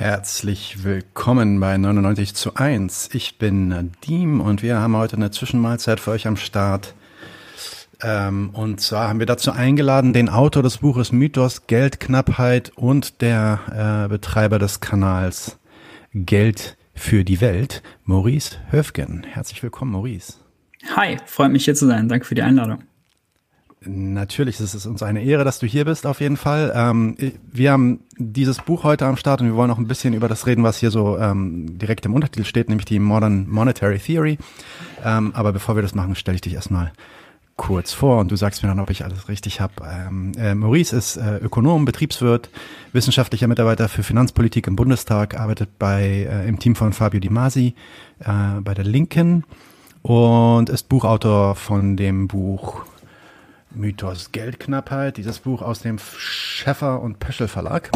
Herzlich willkommen bei 99 zu 1. Ich bin Nadim und wir haben heute eine Zwischenmahlzeit für euch am Start. Ähm, und zwar haben wir dazu eingeladen den Autor des Buches Mythos, Geldknappheit und der äh, Betreiber des Kanals Geld für die Welt, Maurice Höfgen. Herzlich willkommen, Maurice. Hi, freut mich hier zu sein. Danke für die Einladung. Natürlich ist es uns eine Ehre, dass du hier bist, auf jeden Fall. Ähm, wir haben dieses Buch heute am Start und wir wollen auch ein bisschen über das reden, was hier so ähm, direkt im Untertitel steht, nämlich die Modern Monetary Theory. Ähm, aber bevor wir das machen, stelle ich dich erstmal kurz vor und du sagst mir dann, ob ich alles richtig habe. Ähm, äh, Maurice ist äh, Ökonom, Betriebswirt, wissenschaftlicher Mitarbeiter für Finanzpolitik im Bundestag, arbeitet bei äh, im Team von Fabio Di Masi äh, bei der Linken und ist Buchautor von dem Buch Mythos Geldknappheit, dieses Buch aus dem Schäffer und Pöschel Verlag.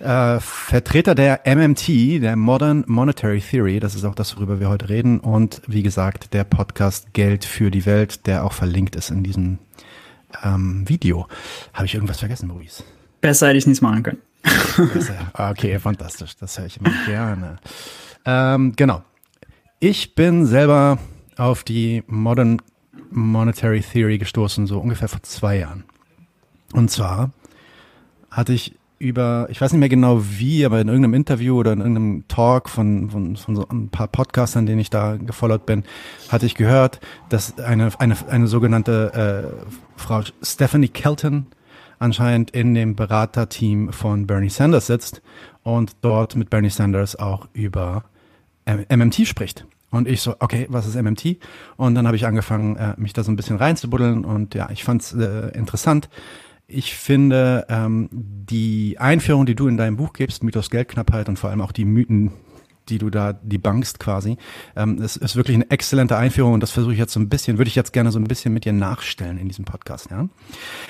Äh, Vertreter der MMT, der Modern Monetary Theory, das ist auch das, worüber wir heute reden, und wie gesagt, der Podcast Geld für die Welt, der auch verlinkt ist in diesem ähm, Video. Habe ich irgendwas vergessen, Maurice? Besser hätte ich nichts machen können. okay, fantastisch, das höre ich immer gerne. Ähm, genau. Ich bin selber auf die Modern Monetary Theory gestoßen, so ungefähr vor zwei Jahren. Und zwar hatte ich über, ich weiß nicht mehr genau wie, aber in irgendeinem Interview oder in irgendeinem Talk von, von, von so ein paar Podcastern, denen ich da gefollowt bin, hatte ich gehört, dass eine, eine, eine sogenannte äh, Frau Stephanie Kelton anscheinend in dem Beraterteam von Bernie Sanders sitzt und dort mit Bernie Sanders auch über MMT spricht. Und ich so, okay, was ist MMT? Und dann habe ich angefangen, äh, mich da so ein bisschen reinzubuddeln und ja, ich fand es äh, interessant. Ich finde ähm, die Einführung, die du in deinem Buch gibst, Mythos Geldknappheit und vor allem auch die Mythen, die du da debunkst quasi. Ähm, es ist wirklich eine exzellente Einführung und das versuche ich jetzt so ein bisschen, würde ich jetzt gerne so ein bisschen mit dir nachstellen in diesem Podcast. Ja?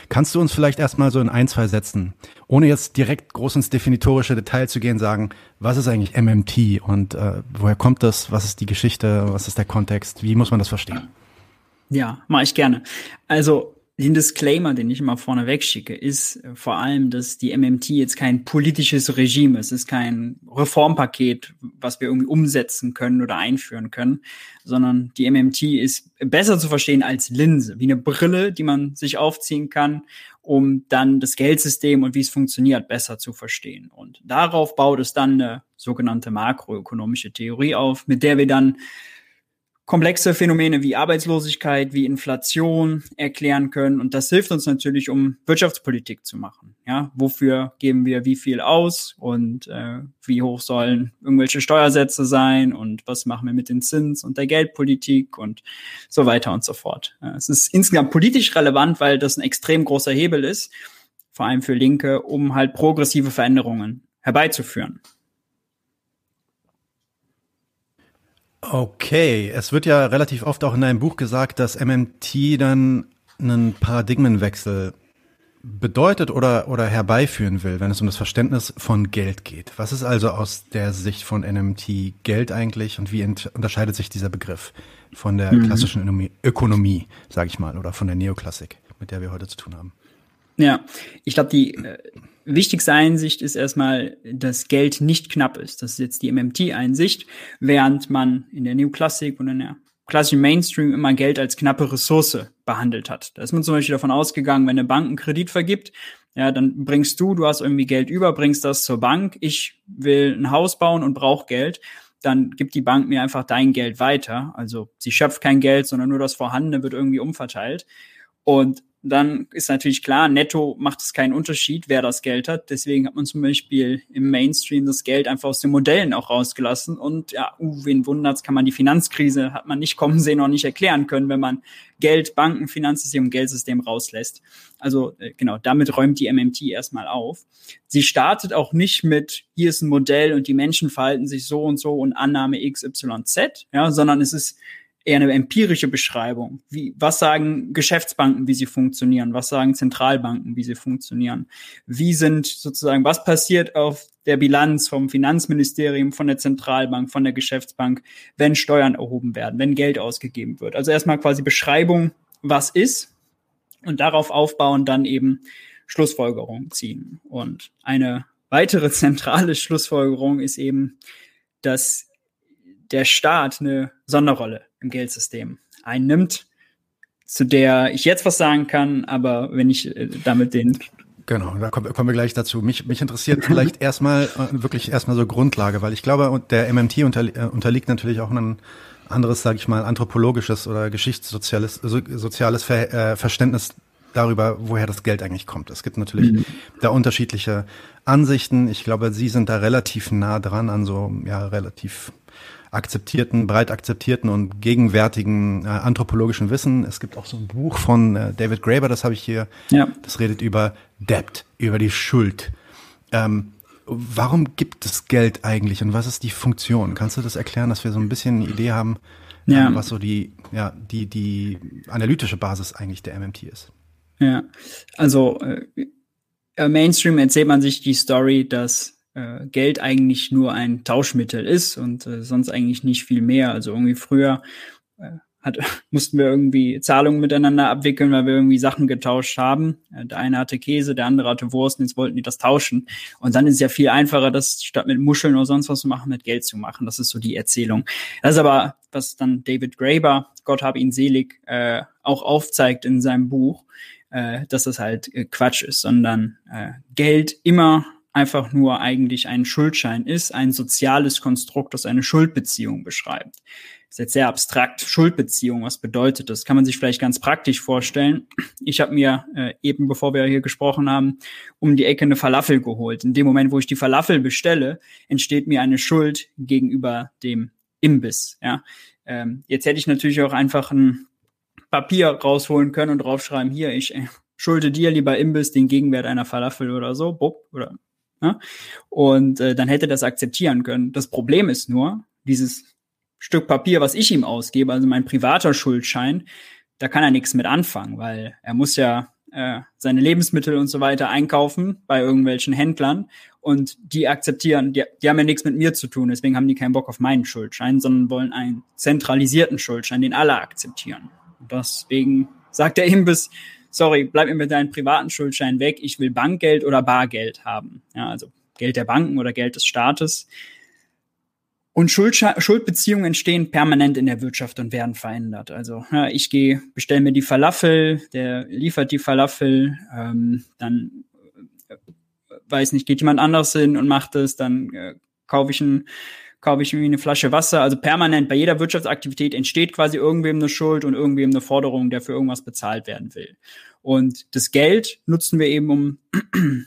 Kannst du uns vielleicht erstmal so in ein, zwei Sätzen, ohne jetzt direkt groß ins definitorische Detail zu gehen, sagen, was ist eigentlich MMT und äh, woher kommt das, was ist die Geschichte, was ist der Kontext, wie muss man das verstehen? Ja, mache ich gerne. Also den Disclaimer, den ich immer vorne wegschicke, ist äh, vor allem, dass die MMT jetzt kein politisches Regime ist. Es ist kein Reformpaket, was wir irgendwie umsetzen können oder einführen können, sondern die MMT ist besser zu verstehen als Linse, wie eine Brille, die man sich aufziehen kann, um dann das Geldsystem und wie es funktioniert besser zu verstehen. Und darauf baut es dann eine sogenannte makroökonomische Theorie auf, mit der wir dann komplexe Phänomene wie Arbeitslosigkeit, wie Inflation erklären können. Und das hilft uns natürlich, um Wirtschaftspolitik zu machen. Ja, wofür geben wir wie viel aus und äh, wie hoch sollen irgendwelche Steuersätze sein und was machen wir mit den Zins und der Geldpolitik und so weiter und so fort. Ja, es ist insgesamt politisch relevant, weil das ein extrem großer Hebel ist, vor allem für Linke, um halt progressive Veränderungen herbeizuführen. Okay, es wird ja relativ oft auch in deinem Buch gesagt, dass MMT dann einen Paradigmenwechsel bedeutet oder, oder herbeiführen will, wenn es um das Verständnis von Geld geht. Was ist also aus der Sicht von NMT Geld eigentlich und wie unterscheidet sich dieser Begriff von der mhm. klassischen Ökonomie, Ökonomie sage ich mal, oder von der Neoklassik, mit der wir heute zu tun haben? Ja, ich glaube, die äh, wichtigste Einsicht ist erstmal, dass Geld nicht knapp ist. Das ist jetzt die MMT-Einsicht, während man in der Neoklassik und in der klassischen Mainstream immer Geld als knappe Ressource behandelt hat. Da ist man zum Beispiel davon ausgegangen, wenn eine Bank einen Kredit vergibt, ja, dann bringst du, du hast irgendwie Geld über, bringst das zur Bank. Ich will ein Haus bauen und brauche Geld. Dann gibt die Bank mir einfach dein Geld weiter. Also sie schöpft kein Geld, sondern nur das Vorhandene wird irgendwie umverteilt. Und dann ist natürlich klar, netto macht es keinen Unterschied, wer das Geld hat. Deswegen hat man zum Beispiel im Mainstream das Geld einfach aus den Modellen auch rausgelassen. Und ja, uh, wen wundert's, kann man die Finanzkrise, hat man nicht kommen sehen, noch nicht erklären können, wenn man Geld, Banken, Finanzsystem Geldsystem rauslässt. Also äh, genau, damit räumt die MMT erstmal auf. Sie startet auch nicht mit, hier ist ein Modell und die Menschen verhalten sich so und so und Annahme XYZ, ja, sondern es ist eher eine empirische Beschreibung. Wie, was sagen Geschäftsbanken, wie sie funktionieren? Was sagen Zentralbanken, wie sie funktionieren? Wie sind sozusagen, was passiert auf der Bilanz vom Finanzministerium, von der Zentralbank, von der Geschäftsbank, wenn Steuern erhoben werden, wenn Geld ausgegeben wird? Also erstmal quasi Beschreibung, was ist und darauf aufbauen dann eben Schlussfolgerungen ziehen. Und eine weitere zentrale Schlussfolgerung ist eben, dass der Staat eine Sonderrolle im Geldsystem einnimmt, zu der ich jetzt was sagen kann, aber wenn ich äh, damit den Genau, da kommen, kommen wir gleich dazu. Mich, mich interessiert vielleicht erstmal äh, wirklich erstmal so Grundlage, weil ich glaube, der MMT äh, unterliegt natürlich auch ein anderes, sage ich mal, anthropologisches oder geschichtssoziales so, soziales Ver, äh, Verständnis darüber, woher das Geld eigentlich kommt. Es gibt natürlich mhm. da unterschiedliche Ansichten. Ich glaube, Sie sind da relativ nah dran an so ja relativ akzeptierten, breit akzeptierten und gegenwärtigen äh, anthropologischen Wissen. Es gibt auch so ein Buch von äh, David Graeber, das habe ich hier. Ja. Das redet über Debt, über die Schuld. Ähm, warum gibt es Geld eigentlich und was ist die Funktion? Kannst du das erklären, dass wir so ein bisschen eine Idee haben, ja. ähm, was so die, ja, die, die analytische Basis eigentlich der MMT ist? Ja, also äh, Mainstream erzählt man sich die Story, dass äh, Geld eigentlich nur ein Tauschmittel ist und äh, sonst eigentlich nicht viel mehr. Also irgendwie früher äh, hat, mussten wir irgendwie Zahlungen miteinander abwickeln, weil wir irgendwie Sachen getauscht haben. Äh, der eine hatte Käse, der andere hatte Wurst, und jetzt wollten die das tauschen. Und dann ist es ja viel einfacher, das statt mit Muscheln oder sonst was zu machen, mit Geld zu machen. Das ist so die Erzählung. Das ist aber, was dann David Graeber, Gott hab ihn selig, äh, auch aufzeigt in seinem Buch, äh, dass das halt äh, Quatsch ist, sondern äh, Geld immer einfach nur eigentlich ein Schuldschein ist, ein soziales Konstrukt, das eine Schuldbeziehung beschreibt. Ist jetzt sehr abstrakt. Schuldbeziehung, was bedeutet das? Kann man sich vielleicht ganz praktisch vorstellen. Ich habe mir äh, eben, bevor wir hier gesprochen haben, um die Ecke eine Falafel geholt. In dem Moment, wo ich die Falafel bestelle, entsteht mir eine Schuld gegenüber dem Imbiss. Ja? Ähm, jetzt hätte ich natürlich auch einfach ein Papier rausholen können und draufschreiben, hier, ich äh, schulde dir, lieber Imbiss, den Gegenwert einer Falafel oder so, Bub, oder Ne? Und äh, dann hätte das akzeptieren können. Das Problem ist nur, dieses Stück Papier, was ich ihm ausgebe, also mein privater Schuldschein, da kann er nichts mit anfangen, weil er muss ja äh, seine Lebensmittel und so weiter einkaufen bei irgendwelchen Händlern und die akzeptieren, die, die haben ja nichts mit mir zu tun, deswegen haben die keinen Bock auf meinen Schuldschein, sondern wollen einen zentralisierten Schuldschein, den alle akzeptieren. Und deswegen sagt der Imbiss, sorry, bleib mir mit deinem privaten Schuldschein weg, ich will Bankgeld oder Bargeld haben. Ja, also Geld der Banken oder Geld des Staates. Und Schuldbeziehungen entstehen permanent in der Wirtschaft und werden verändert. Also ja, ich gehe, bestelle mir die Falafel, der liefert die Falafel, ähm, dann äh, weiß nicht, geht jemand anderes hin und macht es, dann äh, kaufe ich ein kaufe ich irgendwie eine Flasche Wasser. Also permanent bei jeder Wirtschaftsaktivität entsteht quasi irgendwem eine Schuld und irgendwem eine Forderung, der für irgendwas bezahlt werden will. Und das Geld nutzen wir eben, um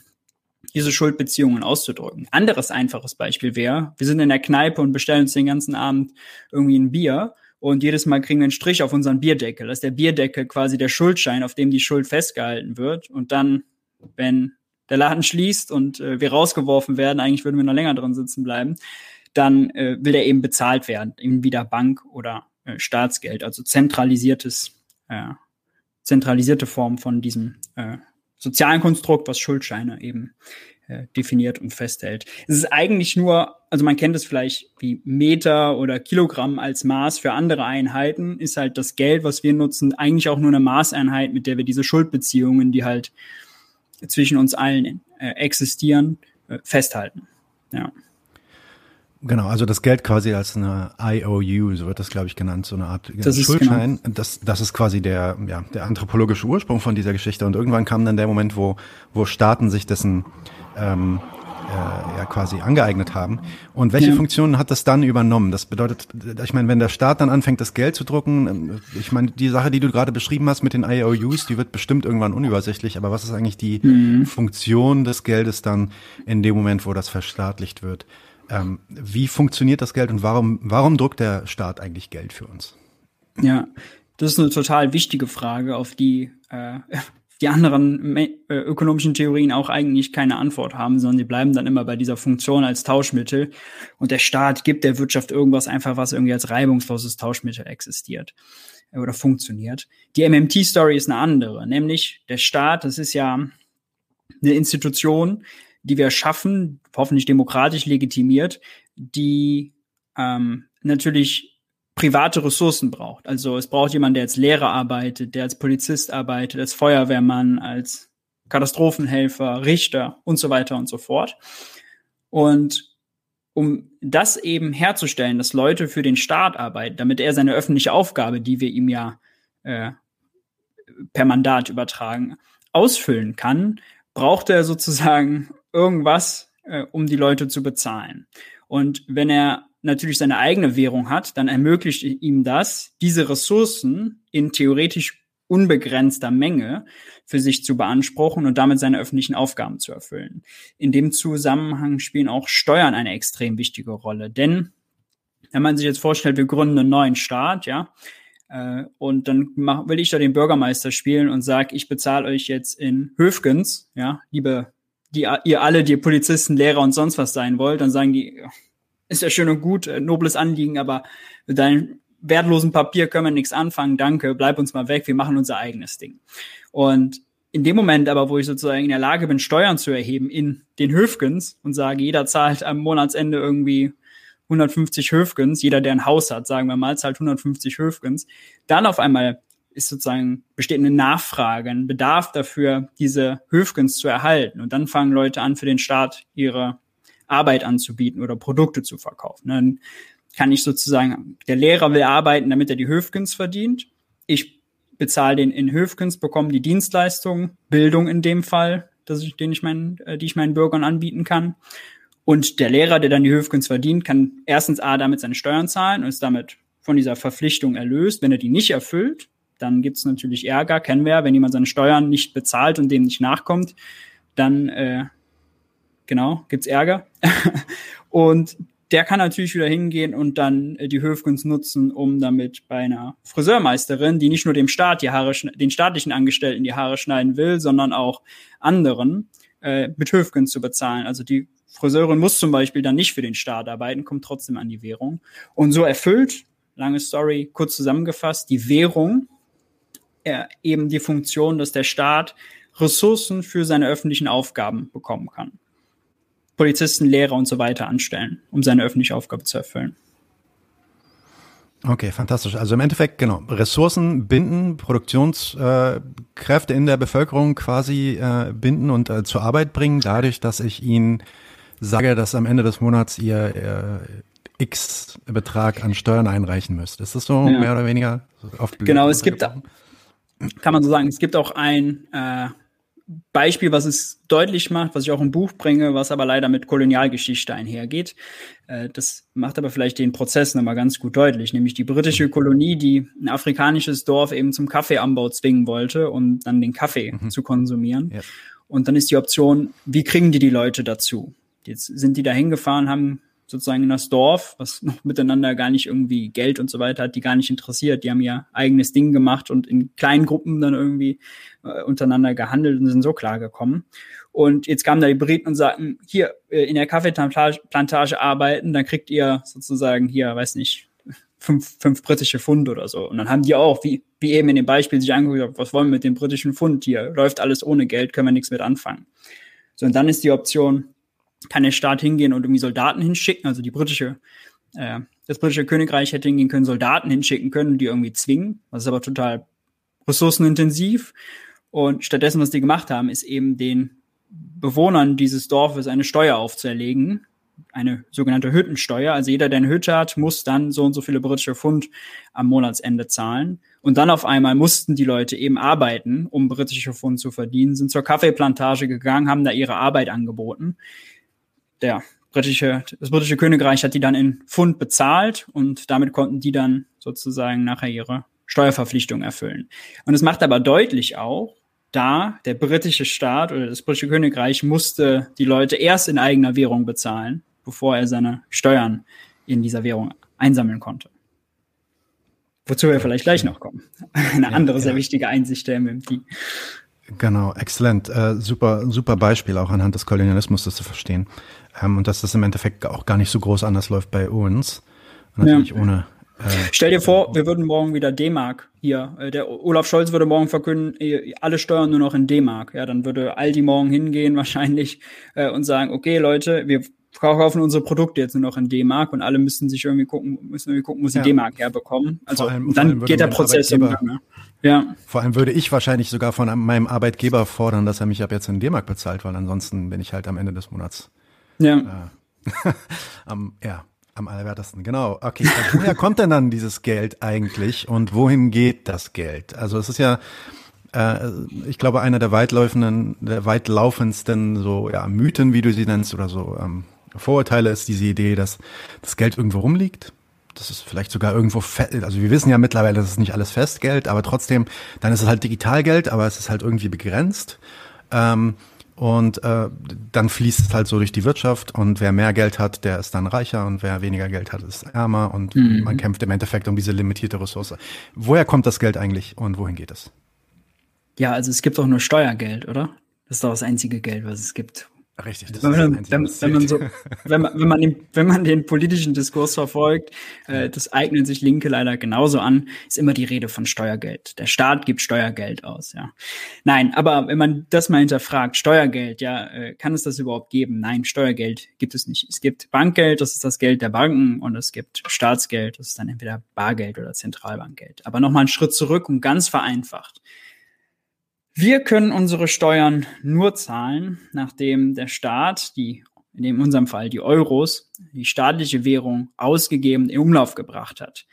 diese Schuldbeziehungen auszudrücken. Anderes einfaches Beispiel wäre, wir sind in der Kneipe und bestellen uns den ganzen Abend irgendwie ein Bier und jedes Mal kriegen wir einen Strich auf unseren Bierdeckel. Das ist der Bierdeckel quasi der Schuldschein, auf dem die Schuld festgehalten wird. Und dann, wenn der Laden schließt und äh, wir rausgeworfen werden, eigentlich würden wir noch länger drin sitzen bleiben, dann äh, will er eben bezahlt werden, eben wieder Bank oder äh, Staatsgeld, also zentralisiertes, äh, zentralisierte Form von diesem äh, sozialen Konstrukt, was Schuldscheine eben äh, definiert und festhält. Es ist eigentlich nur, also man kennt es vielleicht wie Meter oder Kilogramm als Maß für andere Einheiten, ist halt das Geld, was wir nutzen, eigentlich auch nur eine Maßeinheit, mit der wir diese Schuldbeziehungen, die halt zwischen uns allen äh, existieren, festhalten. Ja. Genau, also das Geld quasi als eine IOU, so wird das, glaube ich, genannt, so eine Art das Schuldschein. Genau. Das, das ist quasi der, ja, der anthropologische Ursprung von dieser Geschichte. Und irgendwann kam dann der Moment, wo, wo Staaten sich dessen ähm, äh, ja quasi angeeignet haben. Und welche ja. Funktionen hat das dann übernommen? Das bedeutet, ich meine, wenn der Staat dann anfängt, das Geld zu drucken, ähm, ich meine, die Sache, die du gerade beschrieben hast mit den IOUs, die wird bestimmt irgendwann unübersichtlich, aber was ist eigentlich die mhm. Funktion des Geldes dann in dem Moment, wo das verstaatlicht wird? Ähm, wie funktioniert das Geld und warum, warum druckt der Staat eigentlich Geld für uns? Ja, das ist eine total wichtige Frage, auf die äh, die anderen äh, ökonomischen Theorien auch eigentlich keine Antwort haben, sondern die bleiben dann immer bei dieser Funktion als Tauschmittel. Und der Staat gibt der Wirtschaft irgendwas einfach, was irgendwie als reibungsloses Tauschmittel existiert äh, oder funktioniert. Die MMT-Story ist eine andere, nämlich der Staat, das ist ja eine Institution, die wir schaffen, hoffentlich demokratisch legitimiert, die ähm, natürlich private Ressourcen braucht. Also es braucht jemanden, der als Lehrer arbeitet, der als Polizist arbeitet, als Feuerwehrmann, als Katastrophenhelfer, Richter und so weiter und so fort. Und um das eben herzustellen, dass Leute für den Staat arbeiten, damit er seine öffentliche Aufgabe, die wir ihm ja äh, per Mandat übertragen, ausfüllen kann, braucht er sozusagen irgendwas, äh, um die Leute zu bezahlen. Und wenn er natürlich seine eigene Währung hat, dann ermöglicht ihm das, diese Ressourcen in theoretisch unbegrenzter Menge für sich zu beanspruchen und damit seine öffentlichen Aufgaben zu erfüllen. In dem Zusammenhang spielen auch Steuern eine extrem wichtige Rolle, denn wenn man sich jetzt vorstellt, wir gründen einen neuen Staat, ja, äh, und dann mach, will ich da den Bürgermeister spielen und sage, ich bezahle euch jetzt in Höfgens, ja, liebe, die ihr alle, die Polizisten, Lehrer und sonst was sein wollt, dann sagen die, ist ja schön und gut, äh, nobles Anliegen, aber mit deinem wertlosen Papier können wir nichts anfangen, danke, bleib uns mal weg, wir machen unser eigenes Ding. Und in dem Moment aber, wo ich sozusagen in der Lage bin, Steuern zu erheben in den Höfgens und sage, jeder zahlt am Monatsende irgendwie 150 Höfgens, jeder, der ein Haus hat, sagen wir mal, zahlt 150 Höfgens, dann auf einmal ist sozusagen, besteht eine Nachfrage, ein Bedarf dafür, diese Höfgens zu erhalten. Und dann fangen Leute an, für den Staat ihre Arbeit anzubieten oder Produkte zu verkaufen. Dann kann ich sozusagen, der Lehrer will arbeiten, damit er die Höfgens verdient. Ich bezahle den in Höfgens, bekomme die Dienstleistung, Bildung in dem Fall, dass ich, den ich meinen, äh, die ich meinen Bürgern anbieten kann. Und der Lehrer, der dann die Höfgens verdient, kann erstens A damit seine Steuern zahlen und ist damit von dieser Verpflichtung erlöst. Wenn er die nicht erfüllt, dann gibt es natürlich Ärger, kennen wir ja, wenn jemand seine Steuern nicht bezahlt und dem nicht nachkommt, dann äh, genau, gibt's Ärger. und der kann natürlich wieder hingehen und dann äh, die Höfgens nutzen, um damit bei einer Friseurmeisterin, die nicht nur dem Staat die Haare, den staatlichen Angestellten die Haare schneiden will, sondern auch anderen, äh, mit Höfgens zu bezahlen. Also die Friseurin muss zum Beispiel dann nicht für den Staat arbeiten, kommt trotzdem an die Währung. Und so erfüllt, lange Story, kurz zusammengefasst, die Währung äh, eben die Funktion, dass der Staat Ressourcen für seine öffentlichen Aufgaben bekommen kann. Polizisten, Lehrer und so weiter anstellen, um seine öffentliche Aufgabe zu erfüllen. Okay, fantastisch. Also im Endeffekt, genau, Ressourcen binden, Produktionskräfte in der Bevölkerung quasi äh, binden und äh, zur Arbeit bringen, dadurch, dass ich ihnen sage, dass am Ende des Monats ihr äh, X Betrag an Steuern einreichen müsst. Ist das so ja. mehr oder weniger oft Genau, es gibt, kann man so sagen, es gibt auch ein äh, Beispiel, was es deutlich macht, was ich auch im Buch bringe, was aber leider mit Kolonialgeschichte einhergeht. Äh, das macht aber vielleicht den Prozess nochmal ganz gut deutlich, nämlich die britische Kolonie, die ein afrikanisches Dorf eben zum Kaffeeanbau zwingen wollte, um dann den Kaffee mhm. zu konsumieren. Ja. Und dann ist die Option, wie kriegen die die Leute dazu? Jetzt sind die da hingefahren, haben sozusagen in das Dorf, was noch miteinander gar nicht irgendwie Geld und so weiter hat, die gar nicht interessiert. Die haben ihr eigenes Ding gemacht und in kleinen Gruppen dann irgendwie äh, untereinander gehandelt und sind so klar gekommen. Und jetzt kamen da die Briten und sagten, hier äh, in der Kaffeeplantage arbeiten, dann kriegt ihr sozusagen hier, weiß nicht, fünf, fünf britische Pfund oder so. Und dann haben die auch, wie, wie eben in dem Beispiel sich angeguckt, was wollen wir mit dem britischen Pfund hier? Läuft alles ohne Geld, können wir nichts mit anfangen. So, und dann ist die Option, kann der Staat hingehen und irgendwie Soldaten hinschicken, also die britische, äh, das britische Königreich hätte hingehen können, Soldaten hinschicken können, die irgendwie zwingen. Das ist aber total ressourcenintensiv. Und stattdessen, was die gemacht haben, ist eben den Bewohnern dieses Dorfes eine Steuer aufzuerlegen, eine sogenannte Hüttensteuer. Also jeder, der eine Hütte hat, muss dann so und so viele britische Pfund am Monatsende zahlen. Und dann auf einmal mussten die Leute eben arbeiten, um britische Pfund zu verdienen, sind zur Kaffeeplantage gegangen, haben da ihre Arbeit angeboten der britische, das britische Königreich hat die dann in Pfund bezahlt und damit konnten die dann sozusagen nachher ihre Steuerverpflichtung erfüllen. Und es macht aber deutlich auch, da der britische Staat oder das britische Königreich musste die Leute erst in eigener Währung bezahlen, bevor er seine Steuern in dieser Währung einsammeln konnte. Wozu wir vielleicht gleich noch kommen. Eine andere ja, sehr wichtige Einsicht der MMT. Genau, exzellent. Äh, super, super Beispiel auch anhand des Kolonialismus, das zu verstehen. Ähm, und dass das im Endeffekt auch gar nicht so groß anders läuft bei uns. natürlich ja. ohne. Stell dir vor, wir würden morgen wieder D-Mark hier. Äh, der Olaf Scholz würde morgen verkünden, alle Steuern nur noch in D-Mark. Ja, dann würde Aldi morgen hingehen wahrscheinlich äh, und sagen, okay Leute, wir verkaufen unsere Produkte jetzt nur noch in D-Mark und alle müssen sich irgendwie gucken, müssen irgendwie gucken, wo sie ja. D-Mark herbekommen. Also allem, dann geht der Prozess im Gange. Ja. Vor allem würde ich wahrscheinlich sogar von meinem Arbeitgeber fordern, dass er mich ab jetzt in D-Mark bezahlt, weil ansonsten bin ich halt am Ende des Monats. Ja. Äh, am, ja, am allerwertesten, genau. Okay, woher kommt denn dann dieses Geld eigentlich und wohin geht das Geld? Also es ist ja, äh, ich glaube, einer der weitläufenden, der weitlaufendsten so ja, Mythen, wie du sie nennst, oder so ähm, Vorurteile ist diese Idee, dass das Geld irgendwo rumliegt. Das ist vielleicht sogar irgendwo, also wir wissen ja mittlerweile, das ist nicht alles Festgeld, aber trotzdem, dann ist es halt Digitalgeld, aber es ist halt irgendwie begrenzt. Ähm, und äh, dann fließt es halt so durch die Wirtschaft und wer mehr Geld hat, der ist dann reicher und wer weniger Geld hat, ist ärmer und mhm. man kämpft im Endeffekt um diese limitierte Ressource. Woher kommt das Geld eigentlich und wohin geht es? Ja, also es gibt auch nur Steuergeld, oder? Das ist doch das einzige Geld, was es gibt. Richtig. Das wenn, man, wenn, wenn, man so, wenn man, wenn man den, wenn man den politischen Diskurs verfolgt, äh, das eignen sich Linke leider genauso an, ist immer die Rede von Steuergeld. Der Staat gibt Steuergeld aus, ja. Nein, aber wenn man das mal hinterfragt, Steuergeld, ja, äh, kann es das überhaupt geben? Nein, Steuergeld gibt es nicht. Es gibt Bankgeld, das ist das Geld der Banken, und es gibt Staatsgeld, das ist dann entweder Bargeld oder Zentralbankgeld. Aber nochmal einen Schritt zurück und ganz vereinfacht. Wir können unsere Steuern nur zahlen, nachdem der Staat, die, in unserem Fall die Euros, die staatliche Währung ausgegeben in Umlauf gebracht hat.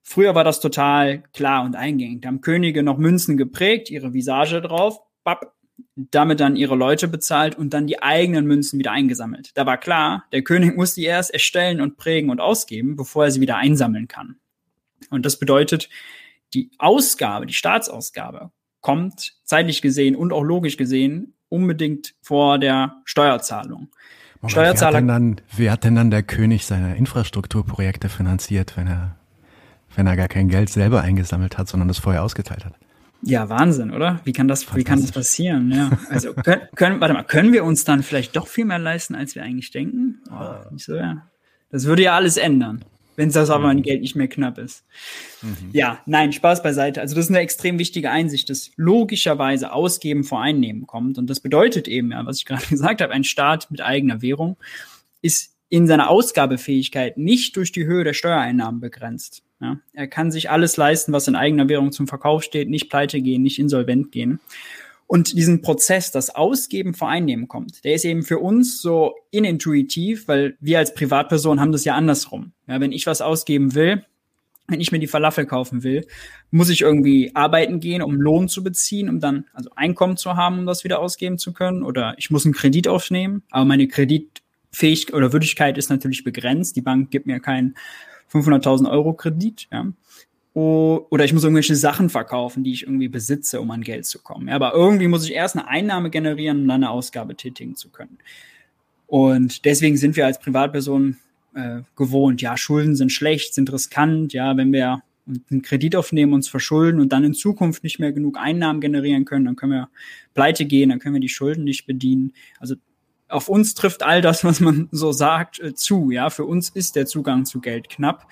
Früher war das total klar und eingängig. Da haben Könige noch Münzen geprägt, ihre Visage drauf, bap, damit dann ihre Leute bezahlt und dann die eigenen Münzen wieder eingesammelt. Da war klar, der König muss die erst erstellen und prägen und ausgeben, bevor er sie wieder einsammeln kann. Und das bedeutet, die Ausgabe, die Staatsausgabe kommt, zeitlich gesehen und auch logisch gesehen, unbedingt vor der Steuerzahlung. Moment, Steuerzahler. Wer hat, denn dann, wer hat denn dann der König seine Infrastrukturprojekte finanziert, wenn er, wenn er gar kein Geld selber eingesammelt hat, sondern das vorher ausgeteilt hat? Ja, Wahnsinn, oder? Wie kann das, wie kann das passieren? Ja, also können, können, warte mal, können wir uns dann vielleicht doch viel mehr leisten, als wir eigentlich denken? Oh, nicht so, ja. Das würde ja alles ändern wenn das aber mein mhm. Geld nicht mehr knapp ist. Mhm. Ja, nein, Spaß beiseite. Also das ist eine extrem wichtige Einsicht, dass logischerweise Ausgeben vor Einnehmen kommt. Und das bedeutet eben, ja, was ich gerade gesagt habe, ein Staat mit eigener Währung ist in seiner Ausgabefähigkeit nicht durch die Höhe der Steuereinnahmen begrenzt. Ja, er kann sich alles leisten, was in eigener Währung zum Verkauf steht, nicht pleite gehen, nicht insolvent gehen. Und diesen Prozess, das Ausgeben vor Einnehmen kommt, der ist eben für uns so inintuitiv, weil wir als Privatperson haben das ja andersrum. Ja, wenn ich was ausgeben will, wenn ich mir die Falafel kaufen will, muss ich irgendwie arbeiten gehen, um Lohn zu beziehen, um dann also Einkommen zu haben, um das wieder ausgeben zu können. Oder ich muss einen Kredit aufnehmen, aber meine Kreditfähigkeit oder Würdigkeit ist natürlich begrenzt. Die Bank gibt mir keinen 500.000 Euro Kredit. Ja oder ich muss irgendwelche Sachen verkaufen, die ich irgendwie besitze, um an Geld zu kommen. Ja, aber irgendwie muss ich erst eine Einnahme generieren, um dann eine Ausgabe tätigen zu können. Und deswegen sind wir als Privatperson äh, gewohnt, ja, Schulden sind schlecht, sind riskant, ja, wenn wir einen Kredit aufnehmen, uns verschulden und dann in Zukunft nicht mehr genug Einnahmen generieren können, dann können wir pleite gehen, dann können wir die Schulden nicht bedienen. Also auf uns trifft all das, was man so sagt, äh, zu. Ja, für uns ist der Zugang zu Geld knapp.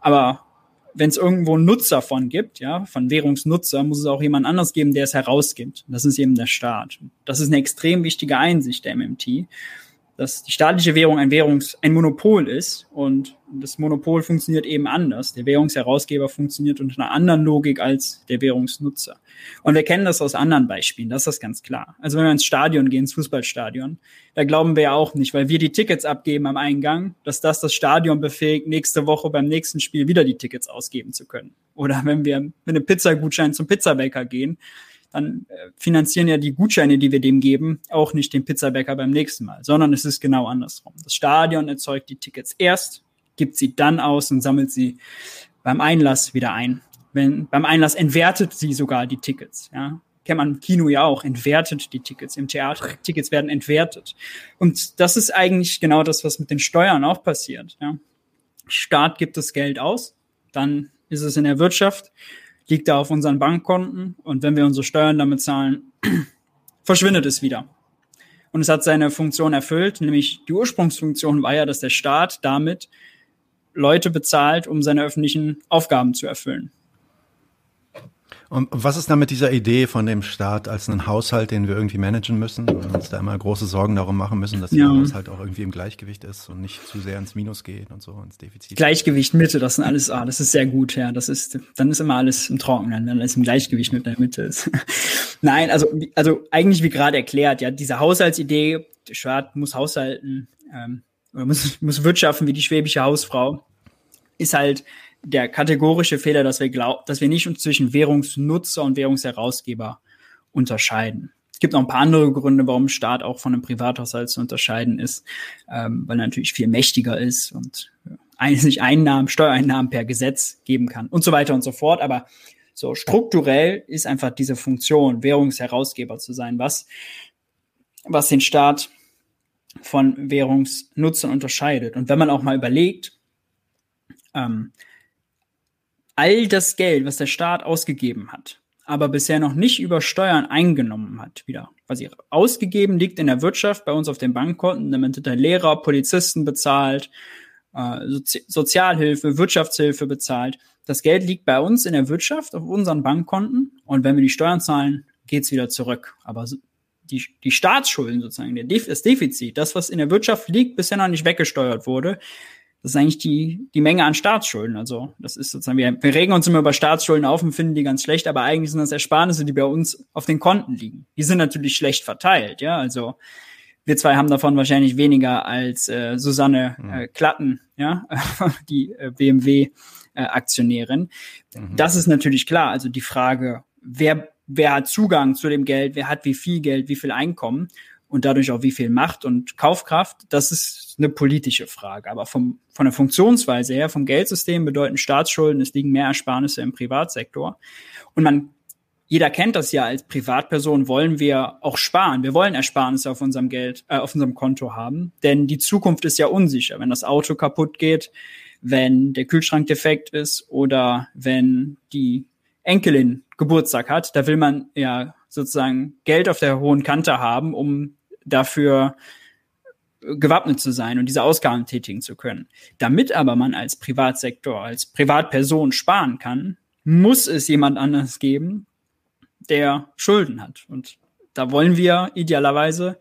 Aber wenn es irgendwo einen Nutzer von gibt, ja, von Währungsnutzer, muss es auch jemand anders geben, der es herausgibt. Das ist eben der Staat. Das ist eine extrem wichtige Einsicht der MMT, dass die staatliche Währung ein Währungs-, ein Monopol ist und das Monopol funktioniert eben anders. Der Währungsherausgeber funktioniert unter einer anderen Logik als der Währungsnutzer. Und wir kennen das aus anderen Beispielen, das ist ganz klar. Also wenn wir ins Stadion gehen, ins Fußballstadion, da glauben wir ja auch nicht, weil wir die Tickets abgeben am Eingang, dass das das Stadion befähigt, nächste Woche beim nächsten Spiel wieder die Tickets ausgeben zu können. Oder wenn wir mit einem Pizzagutschein zum Pizzabäcker gehen, dann äh, finanzieren ja die Gutscheine, die wir dem geben, auch nicht den Pizzabäcker beim nächsten Mal, sondern es ist genau andersrum. Das Stadion erzeugt die Tickets erst, gibt sie dann aus und sammelt sie beim Einlass wieder ein. Wenn, beim Einlass entwertet sie sogar die Tickets, ja. Kennt man im Kino ja auch, entwertet die Tickets im Theater. Tickets werden entwertet. Und das ist eigentlich genau das, was mit den Steuern auch passiert, ja. Staat gibt das Geld aus, dann ist es in der Wirtschaft, liegt da auf unseren Bankkonten und wenn wir unsere Steuern damit zahlen, verschwindet es wieder. Und es hat seine Funktion erfüllt, nämlich die Ursprungsfunktion war ja, dass der Staat damit Leute bezahlt, um seine öffentlichen Aufgaben zu erfüllen. Und was ist da mit dieser Idee von dem Staat als einen Haushalt, den wir irgendwie managen müssen und uns da immer große Sorgen darum machen müssen, dass ja. der Haushalt auch irgendwie im Gleichgewicht ist und nicht zu sehr ins Minus geht und so ins Defizit? Gleichgewicht Mitte, das sind alles, ah, das ist sehr gut, ja. Das ist, dann ist immer alles im Trockenen, wenn alles im Gleichgewicht mit der Mitte ist. Nein, also, also eigentlich wie gerade erklärt, ja, diese Haushaltsidee, der Staat muss haushalten, ähm, oder muss, muss wirtschaften wie die schwäbische Hausfrau, ist halt der kategorische Fehler, dass wir glauben, dass wir nicht zwischen Währungsnutzer und Währungsherausgeber unterscheiden. Es gibt noch ein paar andere Gründe, warum Staat auch von einem Privathaushalt zu unterscheiden ist, ähm, weil er natürlich viel mächtiger ist und äh, sich Einnahmen, Steuereinnahmen per Gesetz geben kann und so weiter und so fort. Aber so strukturell ist einfach diese Funktion, Währungsherausgeber zu sein, was, was den Staat von Währungsnutzern unterscheidet. Und wenn man auch mal überlegt, ähm, all das Geld, was der Staat ausgegeben hat, aber bisher noch nicht über Steuern eingenommen hat, wieder quasi ausgegeben liegt in der Wirtschaft, bei uns auf den Bankkonten, damit der Lehrer, Polizisten bezahlt, äh, Sozi Sozialhilfe, Wirtschaftshilfe bezahlt. Das Geld liegt bei uns in der Wirtschaft auf unseren Bankkonten und wenn wir die Steuern zahlen, geht's wieder zurück. Aber die, die Staatsschulden sozusagen, der das Defizit, das, was in der Wirtschaft liegt, bisher noch nicht weggesteuert wurde, das ist eigentlich die, die Menge an Staatsschulden. Also das ist sozusagen, wir, wir regen uns immer über Staatsschulden auf und finden die ganz schlecht, aber eigentlich sind das Ersparnisse, die bei uns auf den Konten liegen. Die sind natürlich schlecht verteilt, ja. Also wir zwei haben davon wahrscheinlich weniger als äh, Susanne mhm. äh, Klatten, ja, die äh, BMW-Aktionärin. Äh, mhm. Das ist natürlich klar. Also die Frage, wer, wer hat Zugang zu dem Geld, wer hat wie viel Geld, wie viel Einkommen und dadurch auch wie viel Macht und Kaufkraft, das ist eine politische Frage. Aber vom, von der Funktionsweise her, vom Geldsystem bedeuten Staatsschulden, es liegen mehr Ersparnisse im Privatsektor. Und man, jeder kennt das ja als Privatperson, wollen wir auch sparen. Wir wollen Ersparnisse auf unserem Geld, äh, auf unserem Konto haben, denn die Zukunft ist ja unsicher. Wenn das Auto kaputt geht, wenn der Kühlschrank defekt ist oder wenn die Enkelin Geburtstag hat, da will man ja sozusagen Geld auf der hohen Kante haben, um dafür gewappnet zu sein und diese Ausgaben tätigen zu können. Damit aber man als Privatsektor, als Privatperson sparen kann, muss es jemand anders geben, der Schulden hat. Und da wollen wir idealerweise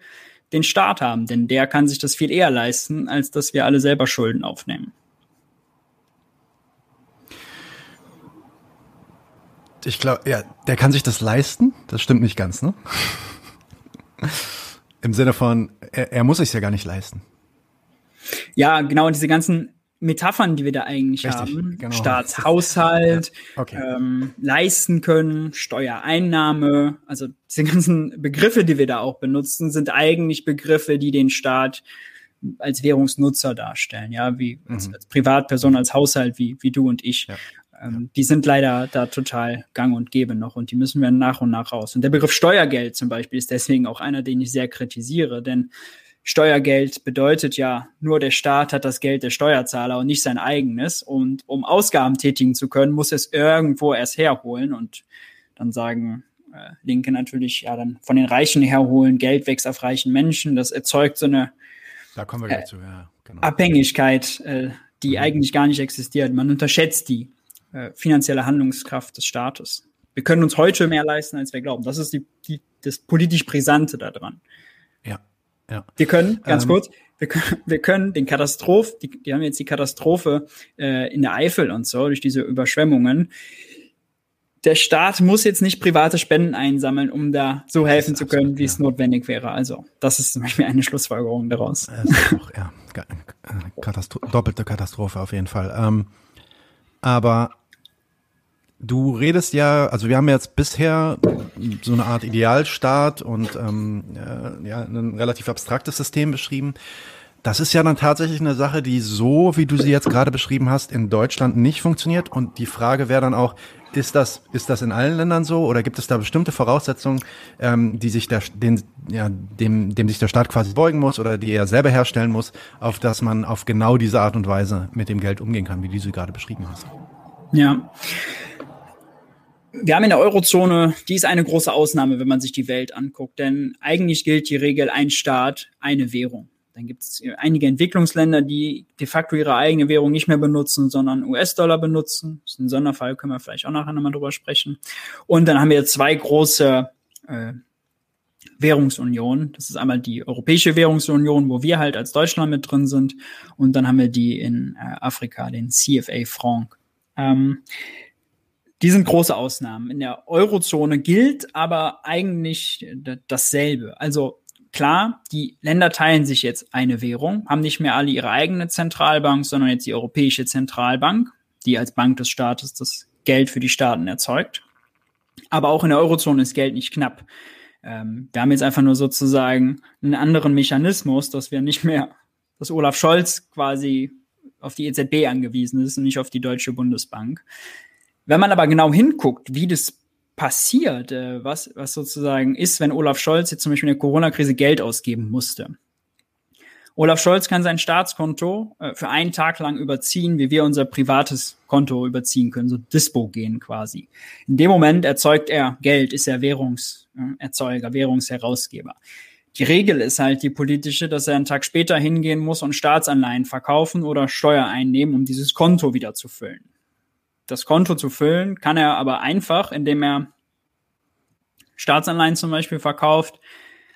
den Staat haben, denn der kann sich das viel eher leisten, als dass wir alle selber Schulden aufnehmen. Ich glaube, ja, der kann sich das leisten. Das stimmt nicht ganz, ne? Im Sinne von, er, er muss sich ja gar nicht leisten. Ja, genau, diese ganzen Metaphern, die wir da eigentlich Richtig, haben. Genau. Staatshaushalt, ja, okay. ähm, leisten können, Steuereinnahme, also diese ganzen Begriffe, die wir da auch benutzen, sind eigentlich Begriffe, die den Staat als Währungsnutzer darstellen, ja, wie mhm. als, als, Privatperson, als Haushalt, wie, wie du und ich. Ja. Ähm, die sind leider da total gang und gäbe noch und die müssen wir nach und nach raus. Und der Begriff Steuergeld zum Beispiel ist deswegen auch einer, den ich sehr kritisiere, denn Steuergeld bedeutet ja, nur der Staat hat das Geld der Steuerzahler und nicht sein eigenes. Und um Ausgaben tätigen zu können, muss es irgendwo erst herholen. Und dann sagen äh, Linke natürlich, ja, dann von den Reichen herholen, Geld wächst auf reichen Menschen. Das erzeugt so eine da kommen wir äh, dazu, ja, genau. Abhängigkeit, äh, die mhm. eigentlich gar nicht existiert. Man unterschätzt die äh, finanzielle Handlungskraft des Staates. Wir können uns heute mehr leisten, als wir glauben. Das ist die, die, das politisch Brisante daran. Ja, ja. Wir können, ganz ähm, kurz, wir können, wir können den Katastroph, die, die haben jetzt die Katastrophe äh, in der Eifel und so, durch diese Überschwemmungen. Der Staat muss jetzt nicht private Spenden einsammeln, um da so helfen zu können, absolut, wie ja. es notwendig wäre. Also, das ist zum Beispiel eine Schlussfolgerung daraus. Auch, ja, Katastro doppelte Katastrophe auf jeden Fall. Ähm, aber Du redest ja, also wir haben jetzt bisher so eine Art Idealstaat und ähm, ja, ein relativ abstraktes System beschrieben. Das ist ja dann tatsächlich eine Sache, die so, wie du sie jetzt gerade beschrieben hast, in Deutschland nicht funktioniert. Und die Frage wäre dann auch, ist das, ist das in allen Ländern so oder gibt es da bestimmte Voraussetzungen, ähm, die sich der, den, ja, dem, dem sich der Staat quasi beugen muss oder die er selber herstellen muss, auf dass man auf genau diese Art und Weise mit dem Geld umgehen kann, wie du sie gerade beschrieben hast? Ja wir haben in der Eurozone, die ist eine große Ausnahme, wenn man sich die Welt anguckt, denn eigentlich gilt die Regel ein Staat, eine Währung. Dann gibt es einige Entwicklungsländer, die de facto ihre eigene Währung nicht mehr benutzen, sondern US-Dollar benutzen. Das ist ein Sonderfall, können wir vielleicht auch nachher nochmal drüber sprechen. Und dann haben wir zwei große äh, Währungsunion. Das ist einmal die Europäische Währungsunion, wo wir halt als Deutschland mit drin sind. Und dann haben wir die in äh, Afrika, den CFA Franc. Ähm, die sind große Ausnahmen. In der Eurozone gilt aber eigentlich dasselbe. Also klar, die Länder teilen sich jetzt eine Währung, haben nicht mehr alle ihre eigene Zentralbank, sondern jetzt die Europäische Zentralbank, die als Bank des Staates das Geld für die Staaten erzeugt. Aber auch in der Eurozone ist Geld nicht knapp. Ähm, wir haben jetzt einfach nur sozusagen einen anderen Mechanismus, dass wir nicht mehr, dass Olaf Scholz quasi auf die EZB angewiesen ist und nicht auf die Deutsche Bundesbank. Wenn man aber genau hinguckt, wie das passiert, äh, was, was sozusagen ist, wenn Olaf Scholz jetzt zum Beispiel in der Corona-Krise Geld ausgeben musste. Olaf Scholz kann sein Staatskonto äh, für einen Tag lang überziehen, wie wir unser privates Konto überziehen können, so Dispo gehen quasi. In dem Moment erzeugt er Geld, ist er Währungserzeuger, Währungsherausgeber. Die Regel ist halt die politische, dass er einen Tag später hingehen muss und Staatsanleihen verkaufen oder Steuer einnehmen, um dieses Konto wieder zu füllen. Das Konto zu füllen kann er aber einfach, indem er Staatsanleihen zum Beispiel verkauft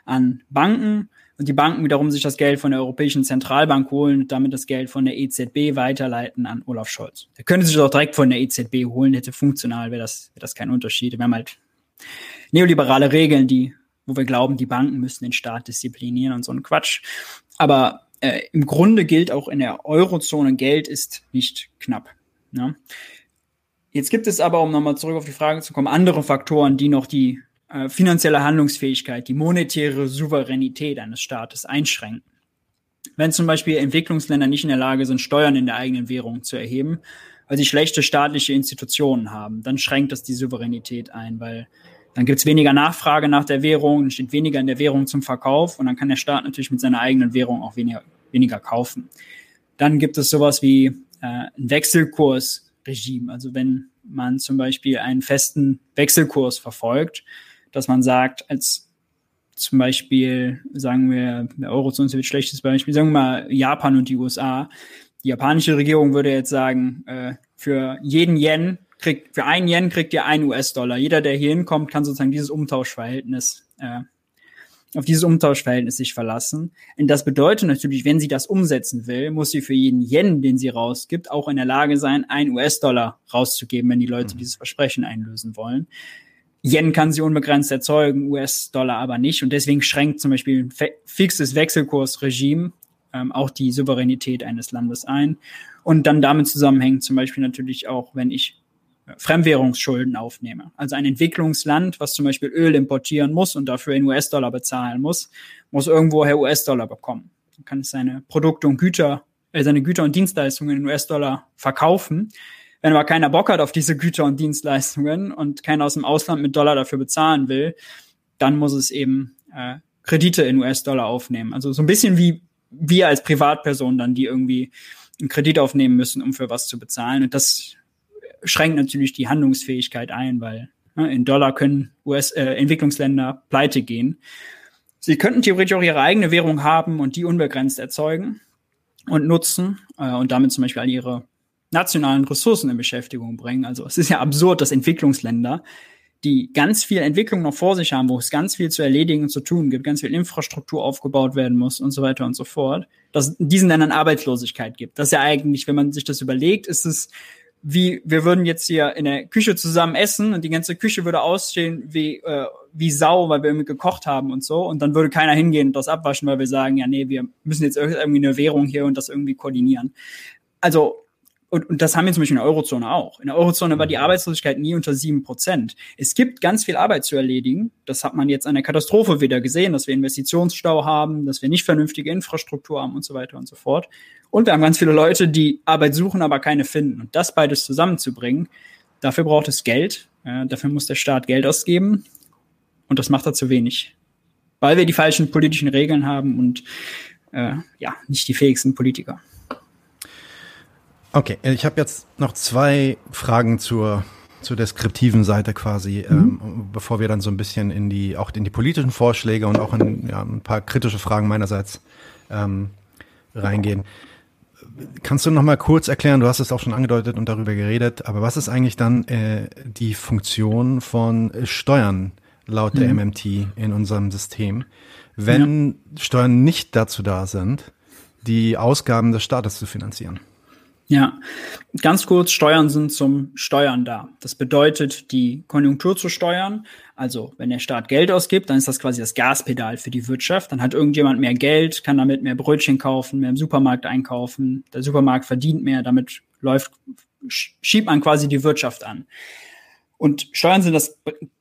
an Banken und die Banken wiederum sich das Geld von der Europäischen Zentralbank holen und damit das Geld von der EZB weiterleiten an Olaf Scholz. Er könnte sich das auch direkt von der EZB holen, hätte funktional, wäre das, wäre das kein Unterschied. Wir haben halt neoliberale Regeln, die, wo wir glauben, die Banken müssen den Staat disziplinieren und so ein Quatsch. Aber äh, im Grunde gilt auch in der Eurozone, Geld ist nicht knapp. Ne? Jetzt gibt es aber, um nochmal zurück auf die Frage zu kommen, andere Faktoren, die noch die äh, finanzielle Handlungsfähigkeit, die monetäre Souveränität eines Staates einschränken. Wenn zum Beispiel Entwicklungsländer nicht in der Lage sind, Steuern in der eigenen Währung zu erheben, weil sie schlechte staatliche Institutionen haben, dann schränkt das die Souveränität ein, weil dann gibt es weniger Nachfrage nach der Währung, dann steht weniger in der Währung zum Verkauf und dann kann der Staat natürlich mit seiner eigenen Währung auch weniger, weniger kaufen. Dann gibt es sowas wie äh, ein Wechselkursregime. Also wenn man zum Beispiel einen festen Wechselkurs verfolgt, dass man sagt, als zum Beispiel, sagen wir, der Eurozone ist ein schlechtes Beispiel, sagen wir mal Japan und die USA. Die japanische Regierung würde jetzt sagen, äh, für jeden Yen kriegt, für einen Yen kriegt ihr einen US-Dollar. Jeder, der hier hinkommt, kann sozusagen dieses Umtauschverhältnis, äh, auf dieses Umtauschverhältnis sich verlassen. Und das bedeutet natürlich, wenn sie das umsetzen will, muss sie für jeden Yen, den sie rausgibt, auch in der Lage sein, einen US-Dollar rauszugeben, wenn die Leute mhm. dieses Versprechen einlösen wollen. Yen kann sie unbegrenzt erzeugen, US-Dollar aber nicht. Und deswegen schränkt zum Beispiel ein fixes Wechselkursregime ähm, auch die Souveränität eines Landes ein. Und dann damit zusammenhängt zum Beispiel natürlich auch, wenn ich Fremdwährungsschulden aufnehme. Also ein Entwicklungsland, was zum Beispiel Öl importieren muss und dafür in US-Dollar bezahlen muss, muss irgendwoher US-Dollar bekommen. Dann kann es seine Produkte und Güter, äh, seine Güter und Dienstleistungen in US-Dollar verkaufen wenn aber keiner Bock hat auf diese Güter und Dienstleistungen und keiner aus dem Ausland mit Dollar dafür bezahlen will, dann muss es eben äh, Kredite in US-Dollar aufnehmen. Also so ein bisschen wie wir als Privatperson dann, die irgendwie einen Kredit aufnehmen müssen, um für was zu bezahlen. Und das schränkt natürlich die Handlungsfähigkeit ein, weil ne, in Dollar können US-Entwicklungsländer äh, pleite gehen. Sie könnten theoretisch auch ihre eigene Währung haben und die unbegrenzt erzeugen und nutzen äh, und damit zum Beispiel all ihre nationalen Ressourcen in Beschäftigung bringen. Also es ist ja absurd, dass Entwicklungsländer, die ganz viel Entwicklung noch vor sich haben, wo es ganz viel zu erledigen und zu tun gibt, ganz viel Infrastruktur aufgebaut werden muss und so weiter und so fort, dass es diesen Ländern Arbeitslosigkeit gibt. Das ist ja eigentlich, wenn man sich das überlegt, ist es wie, wir würden jetzt hier in der Küche zusammen essen und die ganze Küche würde aussehen wie, äh, wie Sau, weil wir irgendwie gekocht haben und so. Und dann würde keiner hingehen und das abwaschen, weil wir sagen, ja, nee, wir müssen jetzt irgendwie eine Währung hier und das irgendwie koordinieren. Also und, und das haben wir zum Beispiel in der Eurozone auch. In der Eurozone war die mhm. Arbeitslosigkeit nie unter sieben Prozent. Es gibt ganz viel Arbeit zu erledigen. Das hat man jetzt an der Katastrophe wieder gesehen, dass wir Investitionsstau haben, dass wir nicht vernünftige Infrastruktur haben und so weiter und so fort. Und wir haben ganz viele Leute, die Arbeit suchen, aber keine finden. Und das beides zusammenzubringen, dafür braucht es Geld. Ja, dafür muss der Staat Geld ausgeben. Und das macht er zu wenig. Weil wir die falschen politischen Regeln haben und äh, ja, nicht die fähigsten Politiker. Okay, ich habe jetzt noch zwei Fragen zur, zur deskriptiven Seite quasi, mhm. ähm, bevor wir dann so ein bisschen in die, auch in die politischen Vorschläge und auch in ja, ein paar kritische Fragen meinerseits ähm, reingehen. Kannst du noch mal kurz erklären, du hast es auch schon angedeutet und darüber geredet, aber was ist eigentlich dann äh, die Funktion von Steuern laut mhm. der MMT in unserem System, wenn ja. Steuern nicht dazu da sind, die Ausgaben des Staates zu finanzieren? Ja, ganz kurz, Steuern sind zum Steuern da. Das bedeutet, die Konjunktur zu steuern. Also, wenn der Staat Geld ausgibt, dann ist das quasi das Gaspedal für die Wirtschaft. Dann hat irgendjemand mehr Geld, kann damit mehr Brötchen kaufen, mehr im Supermarkt einkaufen. Der Supermarkt verdient mehr, damit läuft, schiebt man quasi die Wirtschaft an. Und Steuern sind das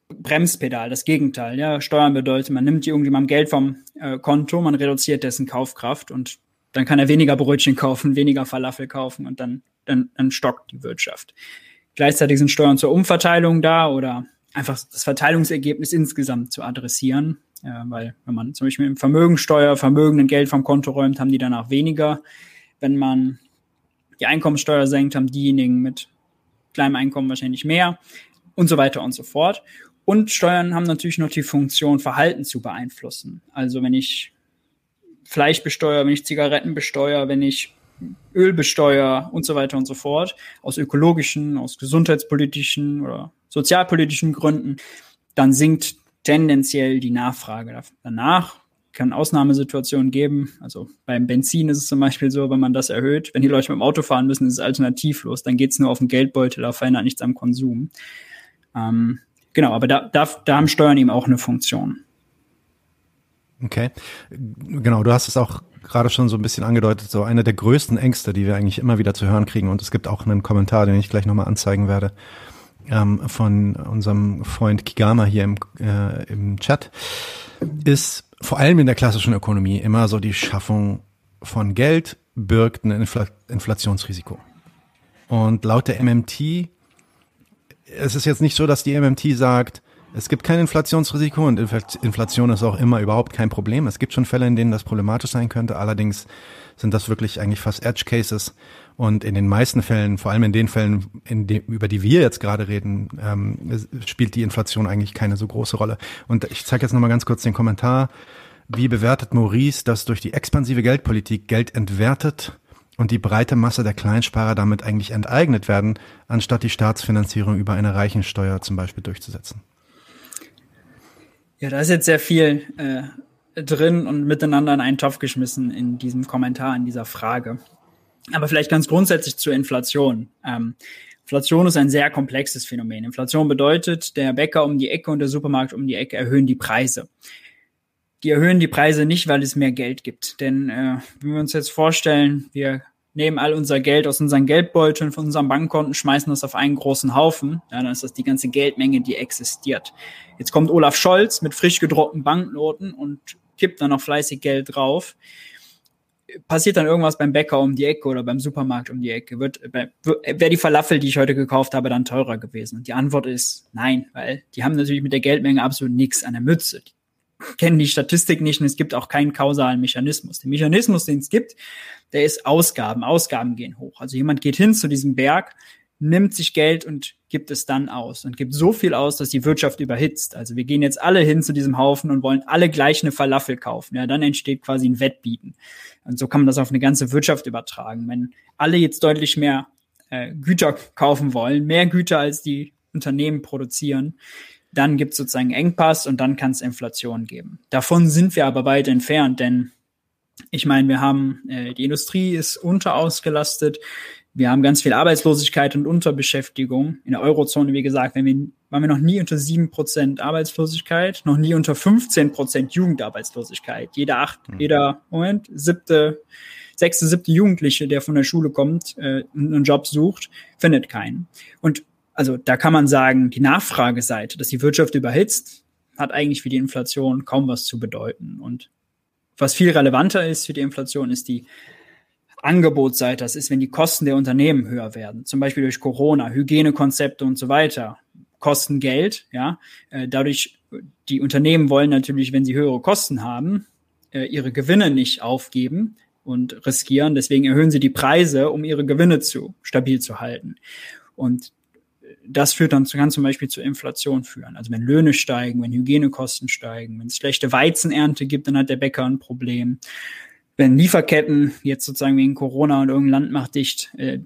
Bremspedal, das Gegenteil. Ja, Steuern bedeutet, man nimmt irgendjemandem Geld vom äh, Konto, man reduziert dessen Kaufkraft und dann kann er weniger Brötchen kaufen, weniger Falafel kaufen und dann, dann, dann stockt die Wirtschaft. Gleichzeitig sind Steuern zur Umverteilung da oder einfach das Verteilungsergebnis insgesamt zu adressieren. Ja, weil wenn man zum Beispiel mit Vermögensteuer Vermögenden Geld vom Konto räumt, haben die danach weniger. Wenn man die Einkommensteuer senkt, haben diejenigen mit kleinem Einkommen wahrscheinlich mehr und so weiter und so fort. Und Steuern haben natürlich noch die Funktion, Verhalten zu beeinflussen. Also wenn ich Fleisch besteuere, wenn ich Zigaretten besteuere, wenn ich Öl besteuere und so weiter und so fort, aus ökologischen, aus gesundheitspolitischen oder sozialpolitischen Gründen, dann sinkt tendenziell die Nachfrage danach. Kann Ausnahmesituationen geben. Also beim Benzin ist es zum Beispiel so, wenn man das erhöht, wenn die Leute mit dem Auto fahren müssen, ist es alternativlos. Dann geht es nur auf den Geldbeutel, da verändert nichts am Konsum. Ähm, genau, aber da, da, da haben Steuern eben auch eine Funktion. Okay. Genau, du hast es auch gerade schon so ein bisschen angedeutet, so eine der größten Ängste, die wir eigentlich immer wieder zu hören kriegen. Und es gibt auch einen Kommentar, den ich gleich nochmal anzeigen werde, ähm, von unserem Freund Kigama hier im, äh, im Chat, ist vor allem in der klassischen Ökonomie immer so die Schaffung von Geld birgt ein Infl Inflationsrisiko. Und laut der MMT, es ist jetzt nicht so, dass die MMT sagt, es gibt kein Inflationsrisiko und Inflation ist auch immer überhaupt kein Problem. Es gibt schon Fälle, in denen das problematisch sein könnte. Allerdings sind das wirklich eigentlich fast Edge Cases. Und in den meisten Fällen, vor allem in den Fällen, in dem, über die wir jetzt gerade reden, ähm, spielt die Inflation eigentlich keine so große Rolle. Und ich zeige jetzt nochmal ganz kurz den Kommentar. Wie bewertet Maurice, dass durch die expansive Geldpolitik Geld entwertet und die breite Masse der Kleinsparer damit eigentlich enteignet werden, anstatt die Staatsfinanzierung über eine Reichensteuer zum Beispiel durchzusetzen? Ja, da ist jetzt sehr viel äh, drin und miteinander in einen Topf geschmissen in diesem Kommentar, in dieser Frage. Aber vielleicht ganz grundsätzlich zur Inflation. Ähm, Inflation ist ein sehr komplexes Phänomen. Inflation bedeutet, der Bäcker um die Ecke und der Supermarkt um die Ecke erhöhen die Preise. Die erhöhen die Preise nicht, weil es mehr Geld gibt. Denn äh, wenn wir uns jetzt vorstellen, wir nehmen all unser Geld aus unseren Geldbeuteln, von unseren Bankkonten, schmeißen das auf einen großen Haufen, ja, dann ist das die ganze Geldmenge, die existiert. Jetzt kommt Olaf Scholz mit frisch gedruckten Banknoten und kippt dann noch fleißig Geld drauf. Passiert dann irgendwas beim Bäcker um die Ecke oder beim Supermarkt um die Ecke? Wird, wäre die Falafel, die ich heute gekauft habe, dann teurer gewesen? Und die Antwort ist nein, weil die haben natürlich mit der Geldmenge absolut nichts an der Mütze. Die kennen die Statistik nicht und es gibt auch keinen kausalen Mechanismus. Der Mechanismus, den es gibt, der ist Ausgaben. Ausgaben gehen hoch. Also jemand geht hin zu diesem Berg, nimmt sich Geld und gibt es dann aus und gibt so viel aus, dass die Wirtschaft überhitzt. Also wir gehen jetzt alle hin zu diesem Haufen und wollen alle gleich eine Falafel kaufen. Ja, dann entsteht quasi ein Wettbieten. Und so kann man das auf eine ganze Wirtschaft übertragen. Wenn alle jetzt deutlich mehr äh, Güter kaufen wollen, mehr Güter als die Unternehmen produzieren, dann gibt es sozusagen Engpass und dann kann es Inflation geben. Davon sind wir aber weit entfernt, denn ich meine, wir haben, äh, die Industrie ist unterausgelastet, wir haben ganz viel Arbeitslosigkeit und Unterbeschäftigung. In der Eurozone, wie gesagt, wenn wir, waren wir noch nie unter sieben Prozent Arbeitslosigkeit, noch nie unter 15 Prozent Jugendarbeitslosigkeit. Jeder acht, mhm. jeder, Moment, siebte, sechste, siebte Jugendliche, der von der Schule kommt, äh, einen Job sucht, findet keinen. Und also da kann man sagen, die Nachfrageseite, dass die Wirtschaft überhitzt, hat eigentlich für die Inflation kaum was zu bedeuten. Und was viel relevanter ist für die Inflation, ist die Angebotsseite. Das ist, wenn die Kosten der Unternehmen höher werden, zum Beispiel durch Corona, Hygienekonzepte und so weiter, kosten Geld. Ja, äh, dadurch die Unternehmen wollen natürlich, wenn sie höhere Kosten haben, äh, ihre Gewinne nicht aufgeben und riskieren. Deswegen erhöhen sie die Preise, um ihre Gewinne zu stabil zu halten. Und das führt dann kann zum Beispiel zur Inflation führen. Also wenn Löhne steigen, wenn Hygienekosten steigen, wenn es schlechte Weizenernte gibt, dann hat der Bäcker ein Problem. Wenn Lieferketten jetzt sozusagen wegen Corona und irgendein Land macht dicht äh,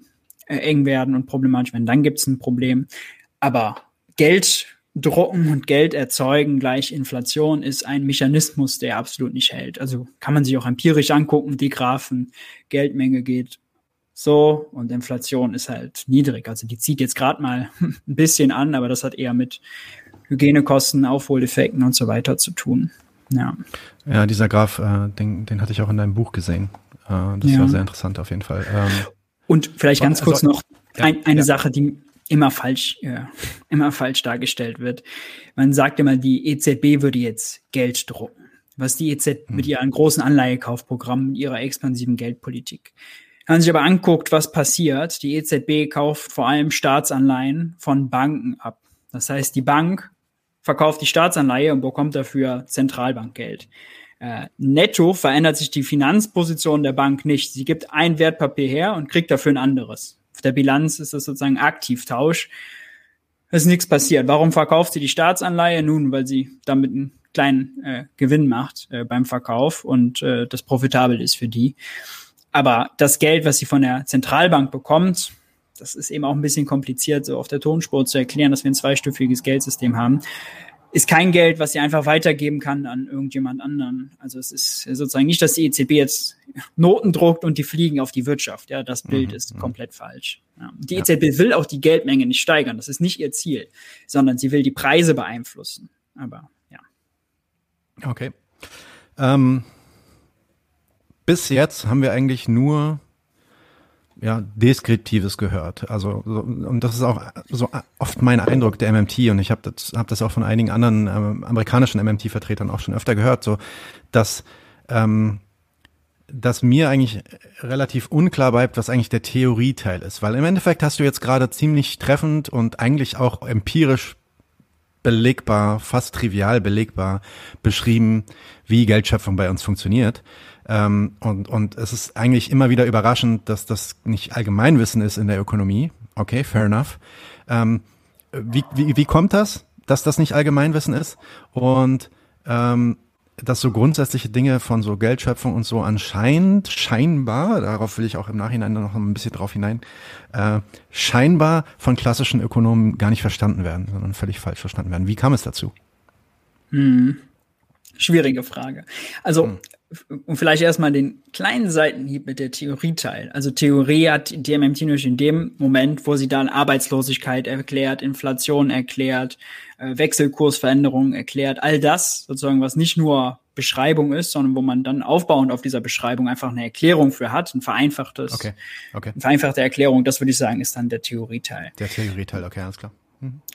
äh, eng werden und problematisch werden, dann gibt es ein Problem. Aber Geld drucken und Geld erzeugen gleich Inflation ist ein Mechanismus, der absolut nicht hält. Also kann man sich auch empirisch angucken, die Graphen, Geldmenge geht so und Inflation ist halt niedrig. Also die zieht jetzt gerade mal ein bisschen an, aber das hat eher mit Hygienekosten, Aufholeffekten und so weiter zu tun. Ja, ja dieser Graph, äh, den, den hatte ich auch in deinem Buch gesehen. Äh, das ja. war sehr interessant auf jeden Fall. Ähm, und vielleicht ganz kurz also, noch ein, eine ja. Sache, die immer falsch, ja, immer falsch dargestellt wird. Man sagt immer, die EZB würde jetzt Geld drucken. Was die EZB hm. mit ihren großen Anleihekaufprogrammen, ihrer expansiven Geldpolitik. Wenn man sich aber anguckt, was passiert, die EZB kauft vor allem Staatsanleihen von Banken ab. Das heißt, die Bank verkauft die Staatsanleihe und bekommt dafür Zentralbankgeld. Äh, netto verändert sich die Finanzposition der Bank nicht. Sie gibt ein Wertpapier her und kriegt dafür ein anderes. Auf der Bilanz ist das sozusagen Aktivtausch. Es ist nichts passiert. Warum verkauft sie die Staatsanleihe? Nun, weil sie damit einen kleinen äh, Gewinn macht äh, beim Verkauf und äh, das profitabel ist für die. Aber das Geld, was sie von der Zentralbank bekommt, das ist eben auch ein bisschen kompliziert, so auf der Tonspur zu erklären, dass wir ein zweistufiges Geldsystem haben ist kein Geld, was sie einfach weitergeben kann an irgendjemand anderen. Also es ist sozusagen nicht, dass die EZB jetzt Noten druckt und die fliegen auf die Wirtschaft. Ja, das Bild mhm. ist mhm. komplett falsch. Ja. Die ja. EZB will auch die Geldmenge nicht steigern. Das ist nicht ihr Ziel, sondern sie will die Preise beeinflussen. Aber ja. Okay. Ähm, bis jetzt haben wir eigentlich nur ja, Deskriptives gehört. Also so, und das ist auch so oft mein Eindruck der MMT und ich habe das, hab das auch von einigen anderen ähm, amerikanischen MMT-Vertretern auch schon öfter gehört, so dass ähm, dass mir eigentlich relativ unklar bleibt, was eigentlich der Theorieteil ist, weil im Endeffekt hast du jetzt gerade ziemlich treffend und eigentlich auch empirisch belegbar, fast trivial belegbar beschrieben, wie Geldschöpfung bei uns funktioniert. Ähm, und, und es ist eigentlich immer wieder überraschend, dass das nicht Allgemeinwissen ist in der Ökonomie. Okay, fair enough. Ähm, wie, wie, wie kommt das, dass das nicht Allgemeinwissen ist? Und ähm, dass so grundsätzliche Dinge von so Geldschöpfung und so anscheinend, scheinbar, darauf will ich auch im Nachhinein noch ein bisschen drauf hinein, äh, scheinbar von klassischen Ökonomen gar nicht verstanden werden, sondern völlig falsch verstanden werden. Wie kam es dazu? Hm. Schwierige Frage. Also hm und vielleicht erstmal den kleinen Seitenhieb mit der Theorieteil. Also Theorie hat die MMT nur in dem Moment, wo sie dann Arbeitslosigkeit erklärt, Inflation erklärt, äh, Wechselkursveränderungen erklärt, all das sozusagen, was nicht nur Beschreibung ist, sondern wo man dann aufbauend auf dieser Beschreibung einfach eine Erklärung für hat, ein vereinfachtes, okay. Okay. eine vereinfachte Erklärung, das würde ich sagen, ist dann der Theorieteil. Der Theorieteil, okay, alles klar.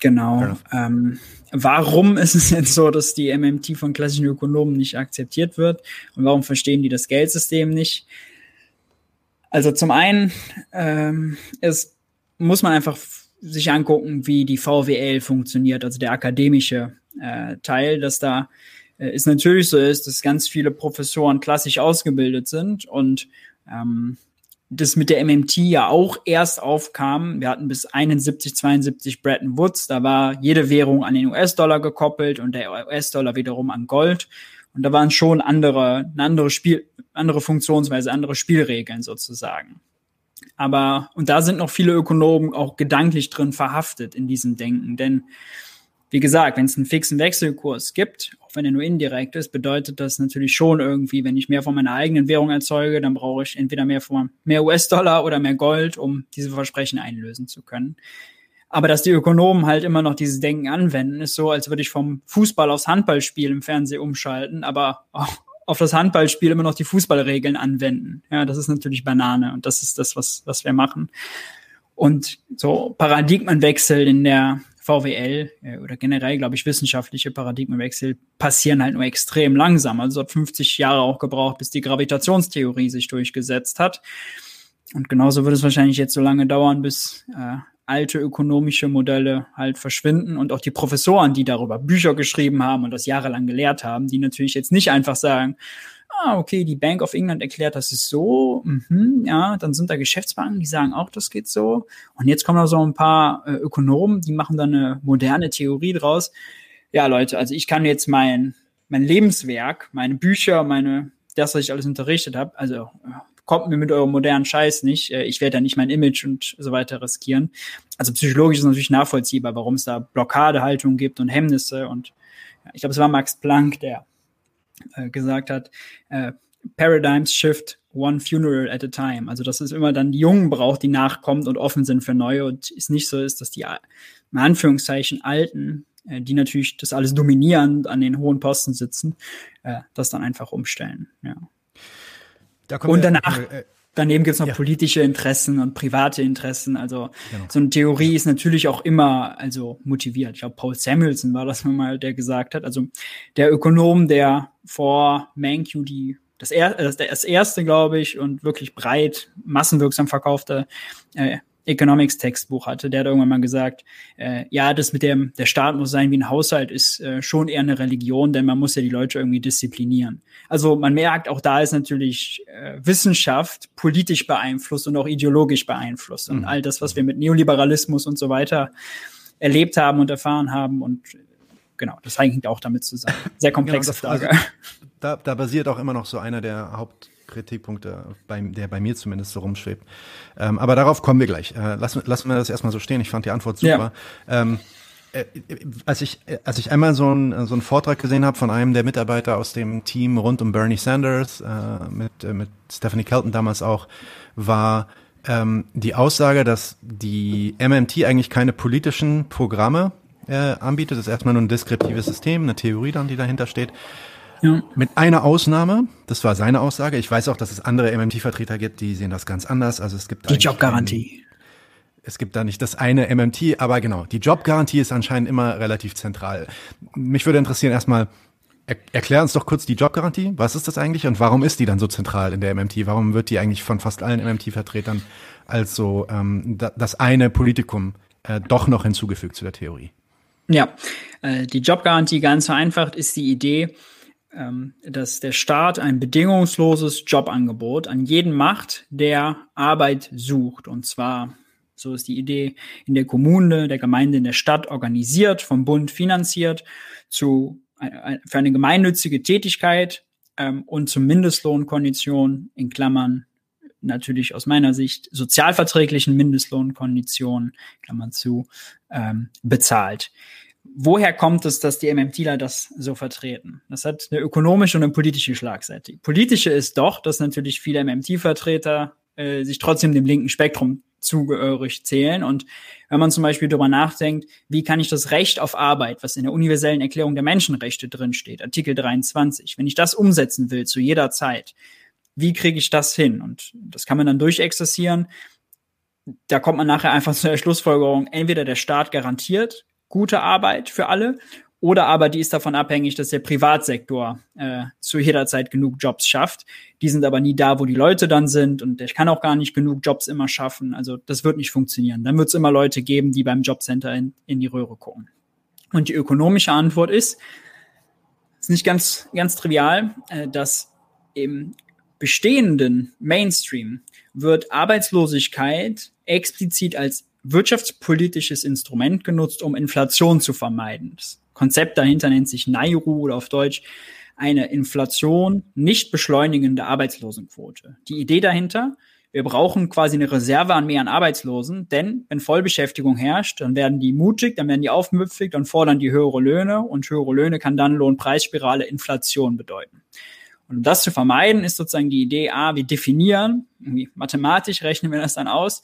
Genau. Ähm, warum ist es jetzt so, dass die MMT von klassischen Ökonomen nicht akzeptiert wird? Und warum verstehen die das Geldsystem nicht? Also zum einen ähm, ist, muss man einfach sich angucken, wie die VWL funktioniert, also der akademische äh, Teil, dass da äh, ist natürlich so ist, dass ganz viele Professoren klassisch ausgebildet sind und ähm, das mit der MMT ja auch erst aufkam. Wir hatten bis 71, 72 Bretton Woods. Da war jede Währung an den US-Dollar gekoppelt und der US-Dollar wiederum an Gold. Und da waren schon andere, eine andere Spiel, andere Funktionsweise, andere Spielregeln sozusagen. Aber, und da sind noch viele Ökonomen auch gedanklich drin verhaftet in diesem Denken. Denn, wie gesagt, wenn es einen fixen Wechselkurs gibt, wenn er nur indirekt ist, bedeutet das natürlich schon irgendwie, wenn ich mehr von meiner eigenen Währung erzeuge, dann brauche ich entweder mehr von mehr US-Dollar oder mehr Gold, um diese Versprechen einlösen zu können. Aber dass die Ökonomen halt immer noch dieses Denken anwenden, ist so, als würde ich vom Fußball aufs Handballspiel im Fernsehen umschalten, aber auch auf das Handballspiel immer noch die Fußballregeln anwenden. Ja, das ist natürlich Banane und das ist das, was, was wir machen. Und so Paradigmenwechsel in der VWL äh, oder generell, glaube ich, wissenschaftliche Paradigmenwechsel passieren halt nur extrem langsam. Also hat 50 Jahre auch gebraucht, bis die Gravitationstheorie sich durchgesetzt hat. Und genauso wird es wahrscheinlich jetzt so lange dauern, bis äh, alte ökonomische Modelle halt verschwinden und auch die Professoren, die darüber Bücher geschrieben haben und das jahrelang gelehrt haben, die natürlich jetzt nicht einfach sagen, ah, okay, die Bank of England erklärt, das ist so, mhm, ja, dann sind da Geschäftsbanken, die sagen auch, das geht so. Und jetzt kommen noch so ein paar äh, Ökonomen, die machen da eine moderne Theorie draus. Ja, Leute, also ich kann jetzt mein, mein Lebenswerk, meine Bücher, meine, das, was ich alles unterrichtet habe, also kommt mir mit eurem modernen Scheiß nicht. Äh, ich werde da nicht mein Image und so weiter riskieren. Also psychologisch ist natürlich nachvollziehbar, warum es da Blockadehaltung gibt und Hemmnisse. Und ja, ich glaube, es war Max Planck, der äh, gesagt hat, äh, Paradigms shift one funeral at a time. Also dass es immer dann die Jungen braucht, die nachkommt und offen sind für neue und es nicht so ist, dass die in Anführungszeichen Alten, äh, die natürlich das alles dominieren, an den hohen Posten sitzen, äh, das dann einfach umstellen. Ja. Da und danach, wir, äh, daneben gibt's noch ja. politische Interessen und private Interessen. Also genau. so eine Theorie ist natürlich auch immer also motiviert. Ich glaube, Paul Samuelson war das mal, der gesagt hat. Also der Ökonom, der vor Mankiw die das, er, das erste, glaube ich, und wirklich breit, massenwirksam verkaufte äh, Economics Textbuch hatte, der hat irgendwann mal gesagt, äh, ja, das mit dem, der Staat muss sein wie ein Haushalt, ist äh, schon eher eine Religion, denn man muss ja die Leute irgendwie disziplinieren. Also man merkt, auch da ist natürlich äh, Wissenschaft politisch beeinflusst und auch ideologisch beeinflusst. Und mhm. all das, was wir mit Neoliberalismus und so weiter erlebt haben und erfahren haben und genau, das hängt auch damit zusammen. Sehr komplexe genau, Frage. Also, da, da basiert auch immer noch so einer der Haupt Kritikpunkte, bei, der bei mir zumindest so rumschwebt. Ähm, aber darauf kommen wir gleich. Äh, lassen, lassen wir das erstmal so stehen. Ich fand die Antwort super. Ja. Ähm, äh, als ich als ich einmal so einen so einen Vortrag gesehen habe von einem der Mitarbeiter aus dem Team rund um Bernie Sanders äh, mit äh, mit Stephanie Kelton damals auch war ähm, die Aussage, dass die MMT eigentlich keine politischen Programme äh, anbietet. Das ist erstmal nur ein deskriptives System, eine Theorie dann, die dahinter steht. Ja. Mit einer Ausnahme, das war seine Aussage. Ich weiß auch, dass es andere MMT-Vertreter gibt, die sehen das ganz anders. Also es gibt die Jobgarantie. Es gibt da nicht das eine MMT, aber genau, die Jobgarantie ist anscheinend immer relativ zentral. Mich würde interessieren erstmal, er, erklär uns doch kurz die Jobgarantie. Was ist das eigentlich und warum ist die dann so zentral in der MMT? Warum wird die eigentlich von fast allen MMT-Vertretern als so ähm, das eine Politikum äh, doch noch hinzugefügt zu der Theorie? Ja, äh, die Jobgarantie ganz vereinfacht ist die Idee, ähm, dass der Staat ein bedingungsloses Jobangebot an jeden macht, der Arbeit sucht. Und zwar, so ist die Idee, in der Kommune, der Gemeinde, in der Stadt organisiert, vom Bund finanziert, zu, für eine gemeinnützige Tätigkeit ähm, und zu Mindestlohnkonditionen, in Klammern natürlich aus meiner Sicht sozialverträglichen Mindestlohnkonditionen, Klammern zu, ähm, bezahlt woher kommt es, dass die MMTler das so vertreten? Das hat eine ökonomische und eine politische Schlagseite. Die politische ist doch, dass natürlich viele MMT-Vertreter äh, sich trotzdem dem linken Spektrum zugehörig zählen. Und wenn man zum Beispiel darüber nachdenkt, wie kann ich das Recht auf Arbeit, was in der universellen Erklärung der Menschenrechte drinsteht, Artikel 23, wenn ich das umsetzen will zu jeder Zeit, wie kriege ich das hin? Und das kann man dann durchexerzieren. Da kommt man nachher einfach zu der Schlussfolgerung, entweder der Staat garantiert gute Arbeit für alle oder aber die ist davon abhängig, dass der Privatsektor äh, zu jeder Zeit genug Jobs schafft. Die sind aber nie da, wo die Leute dann sind und der kann auch gar nicht genug Jobs immer schaffen. Also das wird nicht funktionieren. Dann wird es immer Leute geben, die beim Jobcenter in, in die Röhre gucken. Und die ökonomische Antwort ist, ist nicht ganz, ganz trivial, äh, dass im bestehenden Mainstream wird Arbeitslosigkeit explizit als wirtschaftspolitisches Instrument genutzt, um Inflation zu vermeiden. Das Konzept dahinter nennt sich Nairu oder auf Deutsch eine Inflation nicht beschleunigende Arbeitslosenquote. Die Idee dahinter, wir brauchen quasi eine Reserve an mehr an Arbeitslosen, denn wenn Vollbeschäftigung herrscht, dann werden die mutig, dann werden die aufmüpfig, dann fordern die höhere Löhne und höhere Löhne kann dann Lohnpreisspirale Inflation bedeuten. Und um das zu vermeiden, ist sozusagen die Idee, ah, wir definieren, irgendwie mathematisch rechnen wir das dann aus,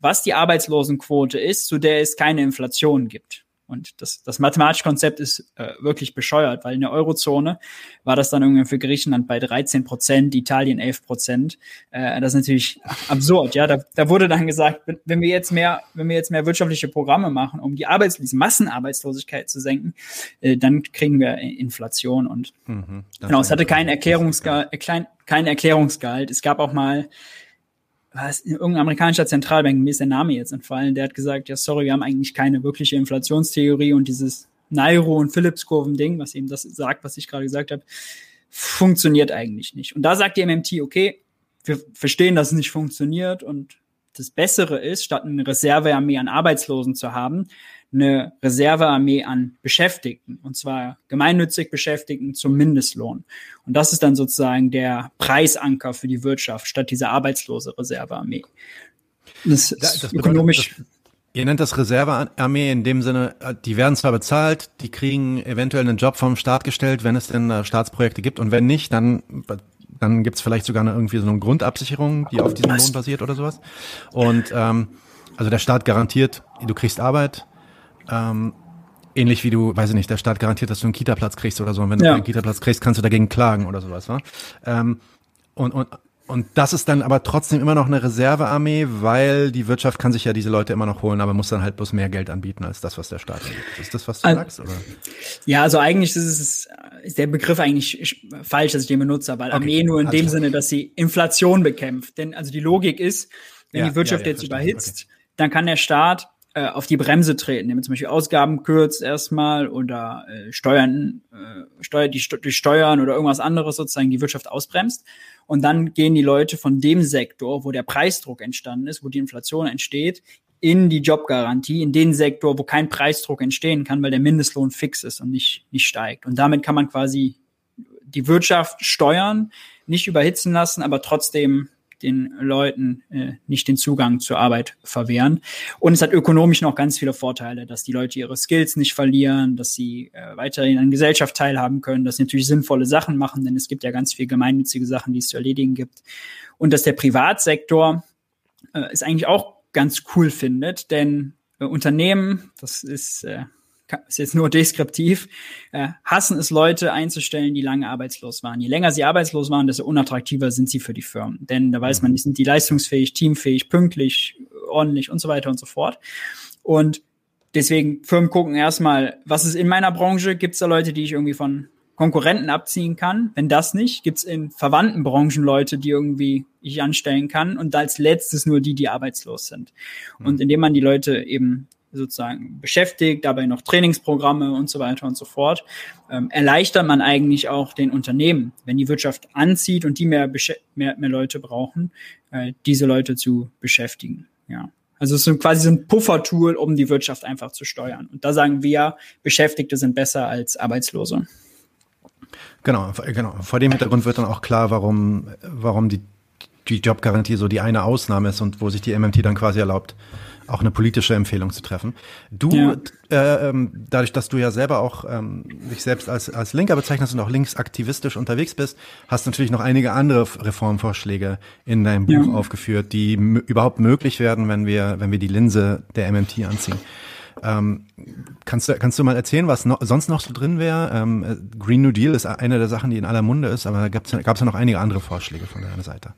was die Arbeitslosenquote ist, zu der es keine Inflation gibt. Und das, das mathematische Konzept ist äh, wirklich bescheuert, weil in der Eurozone war das dann irgendwie für Griechenland bei 13 Prozent, Italien 11 Prozent. Äh, das ist natürlich absurd. Ja, da, da wurde dann gesagt, wenn wir jetzt mehr, wenn wir jetzt mehr wirtschaftliche Programme machen, um die Arbeits Massenarbeitslosigkeit zu senken, äh, dann kriegen wir Inflation. Und mhm, genau, es hatte keinen Erklärungsgehalt, kein, kein Erklärungsgehalt. Es gab auch mal was, irgendein amerikanischer Zentralbank, mir ist der Name jetzt entfallen, der hat gesagt, ja, sorry, wir haben eigentlich keine wirkliche Inflationstheorie und dieses Nairo- und Phillips-Kurven-Ding, was eben das sagt, was ich gerade gesagt habe, funktioniert eigentlich nicht. Und da sagt die MMT, okay, wir verstehen, dass es nicht funktioniert und das Bessere ist, statt eine Reservearmee an Arbeitslosen zu haben, eine Reservearmee an Beschäftigten, und zwar gemeinnützig Beschäftigten zum Mindestlohn. Und das ist dann sozusagen der Preisanker für die Wirtschaft statt dieser arbeitslose Reservearmee. Das, ist das ökonomisch. Das, ihr nennt das Reservearmee in dem Sinne, die werden zwar bezahlt, die kriegen eventuell einen Job vom Staat gestellt, wenn es denn äh, Staatsprojekte gibt, und wenn nicht, dann dann gibt's vielleicht sogar eine, irgendwie so eine Grundabsicherung, die auf diesem Lohn basiert oder sowas. Und ähm, also der Staat garantiert, du kriegst Arbeit, ähm, ähnlich wie du, weiß ich nicht, der Staat garantiert, dass du einen Kita-Platz kriegst oder so. Und wenn ja. du einen Kita-Platz kriegst, kannst du dagegen klagen oder sowas. Wa? Ähm, und, und, und das ist dann aber trotzdem immer noch eine Reservearmee, weil die Wirtschaft kann sich ja diese Leute immer noch holen, aber muss dann halt bloß mehr Geld anbieten als das, was der Staat anbietet. Ist das, was du also, sagst? Oder? Ja, also eigentlich ist, es, ist der Begriff eigentlich falsch, dass ich den benutze, weil okay. Armee nur in also dem Sinne, dass sie Inflation bekämpft. Denn also die Logik ist, wenn ja, die Wirtschaft ja, ja, jetzt überhitzt, okay. dann kann der Staat äh, auf die Bremse treten, indem zum Beispiel Ausgaben kürzt erstmal oder äh, Steuern, äh, Steuer, die, die Steuern oder irgendwas anderes sozusagen die Wirtschaft ausbremst. Und dann gehen die Leute von dem Sektor, wo der Preisdruck entstanden ist, wo die Inflation entsteht, in die Jobgarantie, in den Sektor, wo kein Preisdruck entstehen kann, weil der Mindestlohn fix ist und nicht, nicht steigt. Und damit kann man quasi die Wirtschaft steuern, nicht überhitzen lassen, aber trotzdem den Leuten äh, nicht den Zugang zur Arbeit verwehren. Und es hat ökonomisch noch ganz viele Vorteile, dass die Leute ihre Skills nicht verlieren, dass sie äh, weiterhin an Gesellschaft teilhaben können, dass sie natürlich sinnvolle Sachen machen, denn es gibt ja ganz viel gemeinnützige Sachen, die es zu erledigen gibt. Und dass der Privatsektor äh, es eigentlich auch ganz cool findet, denn äh, Unternehmen, das ist äh, ist jetzt nur deskriptiv, äh, hassen es Leute einzustellen, die lange arbeitslos waren. Je länger sie arbeitslos waren, desto unattraktiver sind sie für die Firmen. Denn da weiß man nicht, sind die leistungsfähig, teamfähig, pünktlich, ordentlich und so weiter und so fort. Und deswegen, Firmen gucken erstmal, was ist in meiner Branche? Gibt es da Leute, die ich irgendwie von Konkurrenten abziehen kann? Wenn das nicht, gibt es in verwandten Branchen Leute, die irgendwie ich anstellen kann und als letztes nur die, die arbeitslos sind. Und mhm. indem man die Leute eben sozusagen beschäftigt, dabei noch Trainingsprogramme und so weiter und so fort, ähm, erleichtert man eigentlich auch den Unternehmen, wenn die Wirtschaft anzieht und die mehr, mehr, mehr Leute brauchen, äh, diese Leute zu beschäftigen. Ja. Also es ist quasi so ein Puffertool, um die Wirtschaft einfach zu steuern. Und da sagen wir, Beschäftigte sind besser als Arbeitslose. Genau, genau. Vor dem Hintergrund wird dann auch klar, warum, warum die, die Jobgarantie so die eine Ausnahme ist und wo sich die MMT dann quasi erlaubt, auch eine politische Empfehlung zu treffen. Du, ja. äh, ähm, dadurch, dass du ja selber auch ähm, dich selbst als, als Linker bezeichnest und auch linksaktivistisch unterwegs bist, hast natürlich noch einige andere Reformvorschläge in deinem Buch ja. aufgeführt, die überhaupt möglich werden, wenn wir, wenn wir die Linse der MMT anziehen. Ähm, kannst, du, kannst du mal erzählen, was noch, sonst noch so drin wäre? Ähm, Green New Deal ist eine der Sachen, die in aller Munde ist, aber da gab es ja noch einige andere Vorschläge von deiner Seite.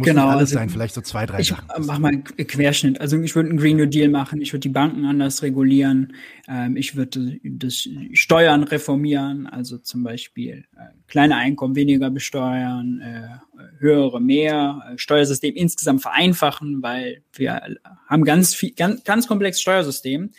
Muss genau, alles also, sein, vielleicht so zwei, drei ich Sachen. Ich mach mal einen Querschnitt. Also ich würde einen Green New Deal machen, ich würde die Banken anders regulieren, ähm, ich würde das Steuern reformieren, also zum Beispiel äh, kleine Einkommen weniger besteuern, äh, höhere mehr, äh, Steuersystem insgesamt vereinfachen, weil wir haben ganz viel, ganz, ganz komplexes Steuersystem,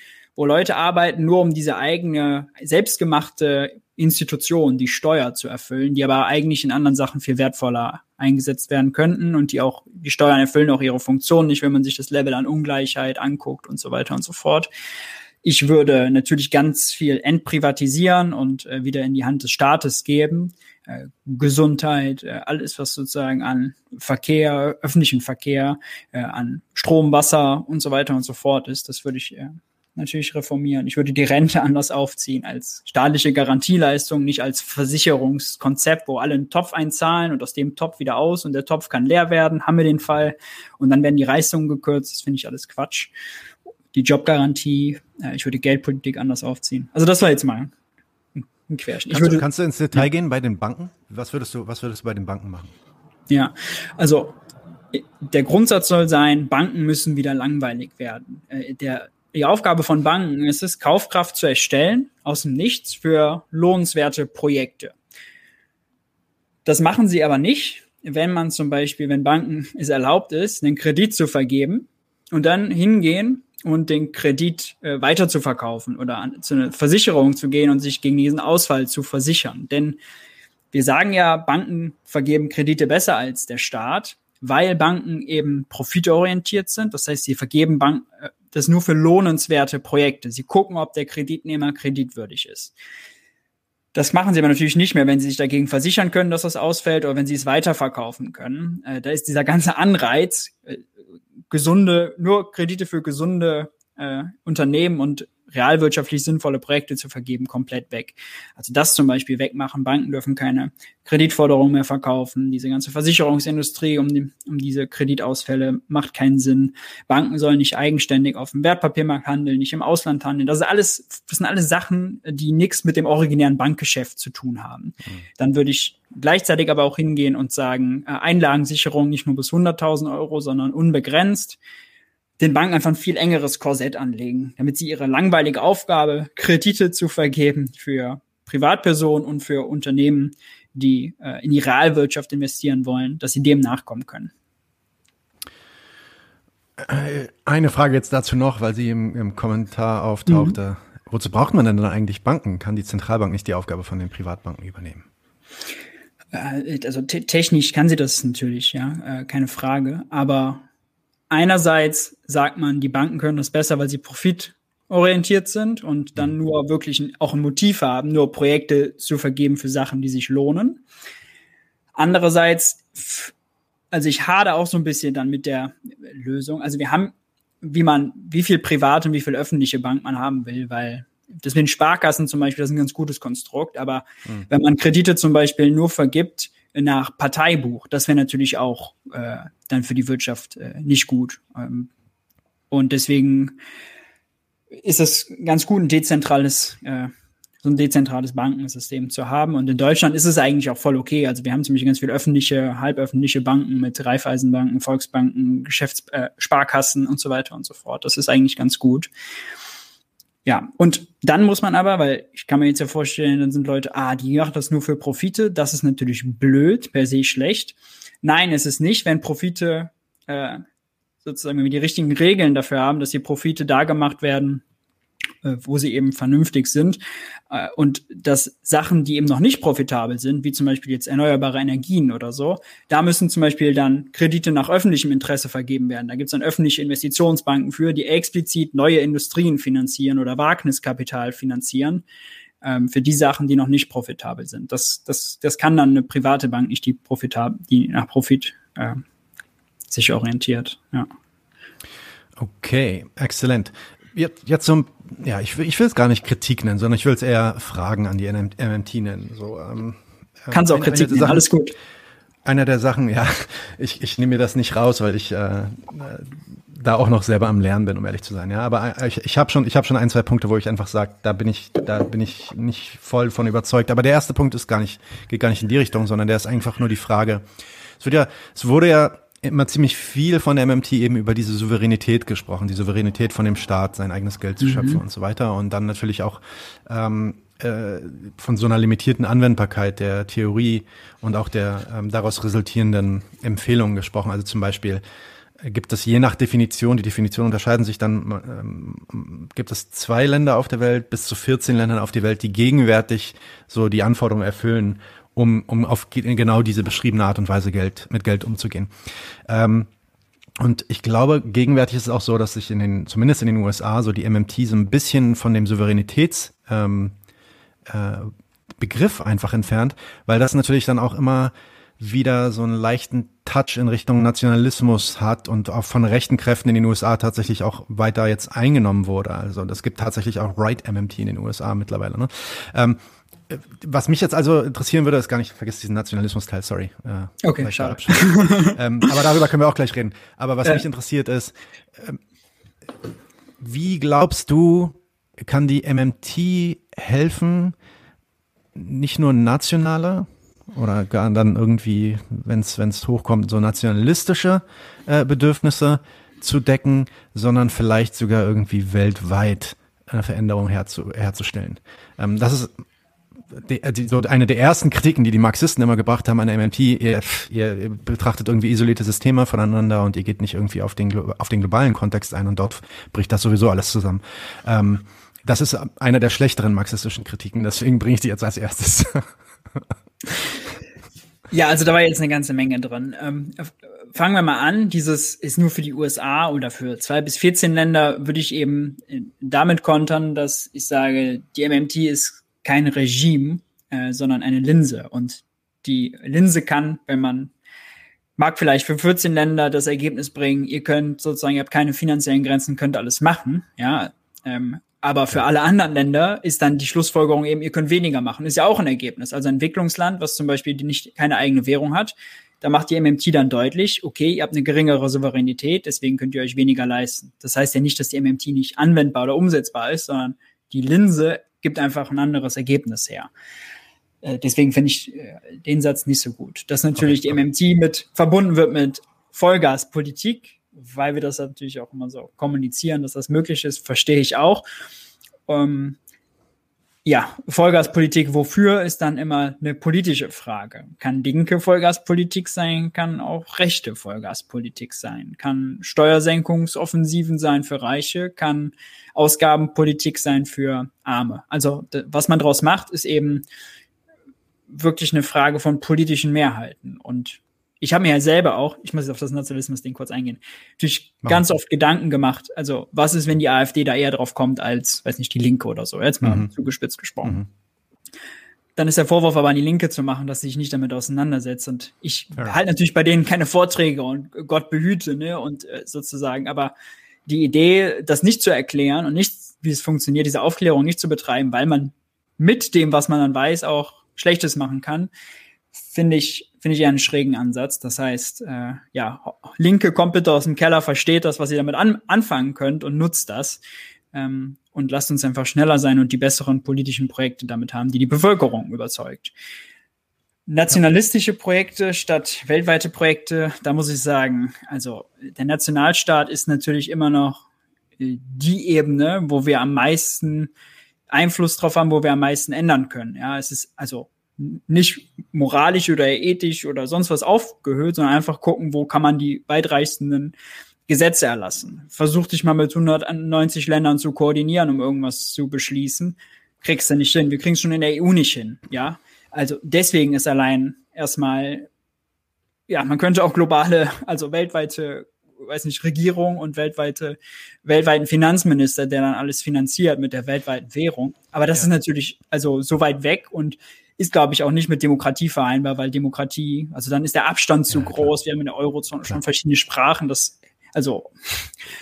wo Leute arbeiten, nur um diese eigene selbstgemachte Institution, die Steuer zu erfüllen, die aber eigentlich in anderen Sachen viel wertvoller eingesetzt werden könnten und die auch, die Steuern erfüllen auch ihre Funktion nicht, wenn man sich das Level an Ungleichheit anguckt und so weiter und so fort. Ich würde natürlich ganz viel entprivatisieren und äh, wieder in die Hand des Staates geben. Äh, Gesundheit, äh, alles, was sozusagen an Verkehr, öffentlichen Verkehr, äh, an Strom, Wasser und so weiter und so fort ist, das würde ich äh, natürlich reformieren. Ich würde die Rente anders aufziehen als staatliche Garantieleistung, nicht als Versicherungskonzept, wo alle einen Topf einzahlen und aus dem Topf wieder aus und der Topf kann leer werden, haben wir den Fall und dann werden die Leistungen gekürzt. Das finde ich alles Quatsch. Die Jobgarantie, äh, ich würde die Geldpolitik anders aufziehen. Also das war jetzt mal ein Querschnitt. Kannst, würde, kannst du ins Detail ja. gehen bei den Banken? Was würdest du, was würdest du bei den Banken machen? Ja, also der Grundsatz soll sein, Banken müssen wieder langweilig werden. Äh, der die Aufgabe von Banken ist es, Kaufkraft zu erstellen aus dem Nichts für lohnenswerte Projekte. Das machen sie aber nicht, wenn man zum Beispiel, wenn Banken es erlaubt ist, einen Kredit zu vergeben und dann hingehen und den Kredit äh, weiter zu verkaufen oder an, zu einer Versicherung zu gehen und sich gegen diesen Ausfall zu versichern. Denn wir sagen ja, Banken vergeben Kredite besser als der Staat, weil Banken eben profitorientiert sind. Das heißt, sie vergeben Bank äh, das nur für lohnenswerte Projekte. Sie gucken, ob der Kreditnehmer kreditwürdig ist. Das machen sie aber natürlich nicht mehr, wenn sie sich dagegen versichern können, dass das ausfällt oder wenn sie es weiterverkaufen können. Äh, da ist dieser ganze Anreiz, äh, gesunde, nur Kredite für gesunde äh, Unternehmen und realwirtschaftlich sinnvolle Projekte zu vergeben, komplett weg. Also das zum Beispiel wegmachen. Banken dürfen keine Kreditforderungen mehr verkaufen. Diese ganze Versicherungsindustrie um, die, um diese Kreditausfälle macht keinen Sinn. Banken sollen nicht eigenständig auf dem Wertpapiermarkt handeln, nicht im Ausland handeln. Das ist alles, das sind alles Sachen, die nichts mit dem originären Bankgeschäft zu tun haben. Mhm. Dann würde ich gleichzeitig aber auch hingehen und sagen, äh, Einlagensicherung nicht nur bis 100.000 Euro, sondern unbegrenzt den Banken einfach ein viel engeres Korsett anlegen, damit sie ihre langweilige Aufgabe, Kredite zu vergeben für Privatpersonen und für Unternehmen, die äh, in die Realwirtschaft investieren wollen, dass sie dem nachkommen können. Äh, eine Frage jetzt dazu noch, weil sie im, im Kommentar auftauchte. Mhm. Wozu braucht man denn dann eigentlich Banken? Kann die Zentralbank nicht die Aufgabe von den Privatbanken übernehmen? Äh, also technisch kann sie das natürlich, ja, äh, keine Frage. Aber einerseits sagt man, die Banken können das besser, weil sie profitorientiert sind und dann mhm. nur wirklich auch ein Motiv haben, nur Projekte zu vergeben für Sachen, die sich lohnen. Andererseits, also ich hade auch so ein bisschen dann mit der Lösung. Also wir haben, wie man, wie viel private und wie viel öffentliche Bank man haben will, weil das mit den Sparkassen zum Beispiel, das ist ein ganz gutes Konstrukt, aber mhm. wenn man Kredite zum Beispiel nur vergibt, nach Parteibuch. Das wäre natürlich auch äh, dann für die Wirtschaft äh, nicht gut. Ähm, und deswegen ist es ganz gut, ein dezentrales, äh, so ein dezentrales Bankensystem zu haben. Und in Deutschland ist es eigentlich auch voll okay. Also wir haben ziemlich ganz viele öffentliche, halböffentliche Banken mit Raiffeisenbanken, Volksbanken, Geschäftssparkassen äh, und so weiter und so fort. Das ist eigentlich ganz gut. Ja, und dann muss man aber, weil ich kann mir jetzt ja vorstellen, dann sind Leute, ah, die machen das nur für Profite. Das ist natürlich blöd, per se schlecht. Nein, es ist nicht, wenn Profite äh, sozusagen, wenn wir die richtigen Regeln dafür haben, dass die Profite da gemacht werden, wo sie eben vernünftig sind. Äh, und dass Sachen, die eben noch nicht profitabel sind, wie zum Beispiel jetzt erneuerbare Energien oder so, da müssen zum Beispiel dann Kredite nach öffentlichem Interesse vergeben werden. Da gibt es dann öffentliche Investitionsbanken für, die explizit neue Industrien finanzieren oder Wagniskapital finanzieren ähm, für die Sachen, die noch nicht profitabel sind. Das, das, das kann dann eine private Bank nicht, die profitabel, die nach Profit äh, sich orientiert. Ja. Okay, exzellent. Jetzt, jetzt so ja, ich will, ich will es gar nicht Kritik nennen, sondern ich will es eher Fragen an die MMT nennen. So, ähm, Kannst auch eine, Kritik nennen, alles gut. Einer der Sachen, ja, ich, ich nehme mir das nicht raus, weil ich äh, da auch noch selber am Lernen bin, um ehrlich zu sein. Ja, aber äh, ich, ich habe schon, ich habe schon ein, zwei Punkte, wo ich einfach sage, da bin ich, da bin ich nicht voll von überzeugt. Aber der erste Punkt ist gar nicht, geht gar nicht in die Richtung, sondern der ist einfach nur die Frage. Es wird ja, es wurde ja immer ziemlich viel von der MMT eben über diese Souveränität gesprochen, die Souveränität von dem Staat, sein eigenes Geld zu schöpfen mhm. und so weiter. Und dann natürlich auch ähm, äh, von so einer limitierten Anwendbarkeit der Theorie und auch der ähm, daraus resultierenden Empfehlungen gesprochen. Also zum Beispiel äh, gibt es je nach Definition, die Definitionen unterscheiden sich dann, ähm, gibt es zwei Länder auf der Welt bis zu 14 Ländern auf der Welt, die gegenwärtig so die Anforderungen erfüllen, um, um auf genau diese beschriebene Art und Weise Geld, mit Geld umzugehen. Ähm, und ich glaube, gegenwärtig ist es auch so, dass sich in den, zumindest in den USA, so die MMT so ein bisschen von dem Souveränitäts ähm, äh, einfach entfernt, weil das natürlich dann auch immer wieder so einen leichten Touch in Richtung Nationalismus hat und auch von rechten Kräften in den USA tatsächlich auch weiter jetzt eingenommen wurde. Also das gibt tatsächlich auch Right MMT in den USA mittlerweile. Ne? Ähm, was mich jetzt also interessieren würde, ist gar nicht, vergiss diesen Nationalismus-Teil, sorry. Äh, okay, schade. ähm, aber darüber können wir auch gleich reden. Aber was äh. mich interessiert ist, äh, wie glaubst du, kann die MMT helfen, nicht nur nationale oder gar dann irgendwie, wenn es hochkommt, so nationalistische äh, Bedürfnisse zu decken, sondern vielleicht sogar irgendwie weltweit eine Veränderung herzu, herzustellen. Ähm, das ist äh, so eine der ersten Kritiken, die die Marxisten immer gebracht haben an der MMT, ihr, ihr betrachtet irgendwie isolierte Systeme voneinander und ihr geht nicht irgendwie auf den, auf den globalen Kontext ein und dort bricht das sowieso alles zusammen. Ähm, das ist einer der schlechteren marxistischen Kritiken, deswegen bringe ich die jetzt als erstes. Ja, also da war jetzt eine ganze Menge drin. Ähm, fangen wir mal an. Dieses ist nur für die USA oder für zwei bis 14 Länder, würde ich eben äh, damit kontern, dass ich sage, die MMT ist kein Regime, äh, sondern eine Linse. Und die Linse kann, wenn man mag vielleicht für 14 Länder das Ergebnis bringen, ihr könnt sozusagen, ihr habt keine finanziellen Grenzen, könnt alles machen, ja. Ähm, aber für alle anderen Länder ist dann die Schlussfolgerung eben, ihr könnt weniger machen. Ist ja auch ein Ergebnis. Also ein Entwicklungsland, was zum Beispiel nicht keine eigene Währung hat, da macht die MMT dann deutlich, okay, ihr habt eine geringere Souveränität, deswegen könnt ihr euch weniger leisten. Das heißt ja nicht, dass die MMT nicht anwendbar oder umsetzbar ist, sondern die Linse gibt einfach ein anderes Ergebnis her. Äh, deswegen finde ich äh, den Satz nicht so gut. Dass natürlich die MMT mit verbunden wird mit Vollgaspolitik, weil wir das natürlich auch immer so kommunizieren, dass das möglich ist, verstehe ich auch. Ähm, ja, Vollgaspolitik wofür ist dann immer eine politische Frage. Kann linke Vollgaspolitik sein, kann auch rechte Vollgaspolitik sein, kann Steuersenkungsoffensiven sein für Reiche, kann Ausgabenpolitik sein für Arme. Also was man daraus macht, ist eben wirklich eine Frage von politischen Mehrheiten. Und ich habe mir ja selber auch, ich muss jetzt auf das Nationalismus-Ding kurz eingehen, natürlich Machen. ganz oft Gedanken gemacht. Also, was ist, wenn die AfD da eher drauf kommt als, weiß nicht, die Linke oder so? Jetzt mal mhm. zugespitzt gesprochen. Mhm. Dann ist der Vorwurf aber an die Linke zu machen, dass sie sich nicht damit auseinandersetzt. Und ich ja. halte natürlich bei denen keine Vorträge und Gott behüte, ne? Und äh, sozusagen, aber die Idee, das nicht zu erklären und nicht, wie es funktioniert, diese Aufklärung nicht zu betreiben, weil man mit dem, was man dann weiß, auch Schlechtes machen kann, finde ich, finde ich eher einen schrägen Ansatz. Das heißt, äh, ja, Linke kommt bitte aus dem Keller, versteht das, was ihr damit an, anfangen könnt und nutzt das. Ähm, und lasst uns einfach schneller sein und die besseren politischen Projekte damit haben, die die Bevölkerung überzeugt. Nationalistische Projekte statt weltweite Projekte, da muss ich sagen, also der Nationalstaat ist natürlich immer noch äh, die Ebene, wo wir am meisten Einfluss drauf haben, wo wir am meisten ändern können. Ja, es ist also nicht moralisch oder ethisch oder sonst was aufgehört, sondern einfach gucken, wo kann man die weitreichenden Gesetze erlassen. Versuch dich mal mit 190 Ländern zu koordinieren, um irgendwas zu beschließen. Kriegst du nicht hin. Wir kriegen es schon in der EU nicht hin. Ja, also deswegen ist allein erstmal, ja, man könnte auch globale, also weltweite weiß nicht, Regierung und weltweite, weltweiten Finanzminister, der dann alles finanziert mit der weltweiten Währung. Aber das ja. ist natürlich also so weit weg und ist, glaube ich, auch nicht mit Demokratie vereinbar, weil Demokratie, also dann ist der Abstand zu ja, groß. Wir haben in der Eurozone schon verschiedene Sprachen. Das, also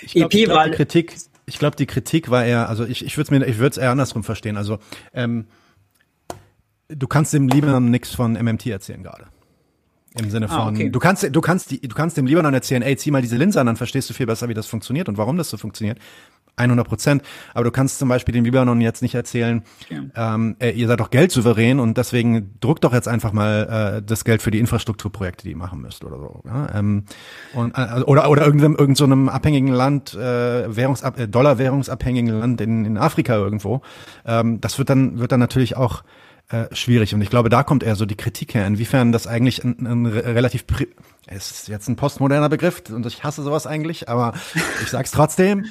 ich glaub, EP ich glaub, war die Kritik. Ich glaube, die Kritik war eher, also ich, ich würde es mir, ich würde es eher andersrum verstehen. Also ähm, du kannst dem Libanon nichts von MMT erzählen gerade. Im Sinne ah, von, ah, okay. du kannst, du kannst, die, du kannst dem Libanon erzählen, ey, zieh mal diese Linse an, dann verstehst du viel besser, wie das funktioniert und warum das so funktioniert. 100 Prozent. Aber du kannst zum Beispiel dem Libanon jetzt nicht erzählen, ja. ähm, ey, ihr seid doch geldsouverän und deswegen druckt doch jetzt einfach mal äh, das Geld für die Infrastrukturprojekte, die ihr machen müsst oder so. Ja? Ähm, und, äh, oder oder irgendeinem, irgendeinem so einem abhängigen Land, äh, Währungsab äh, Dollar-währungsabhängigen Land in, in Afrika irgendwo. Ähm, das wird dann wird dann natürlich auch äh, schwierig. Und ich glaube, da kommt eher so die Kritik her, inwiefern das eigentlich ein, ein relativ, es ist jetzt ein postmoderner Begriff und ich hasse sowas eigentlich, aber ich sag's trotzdem.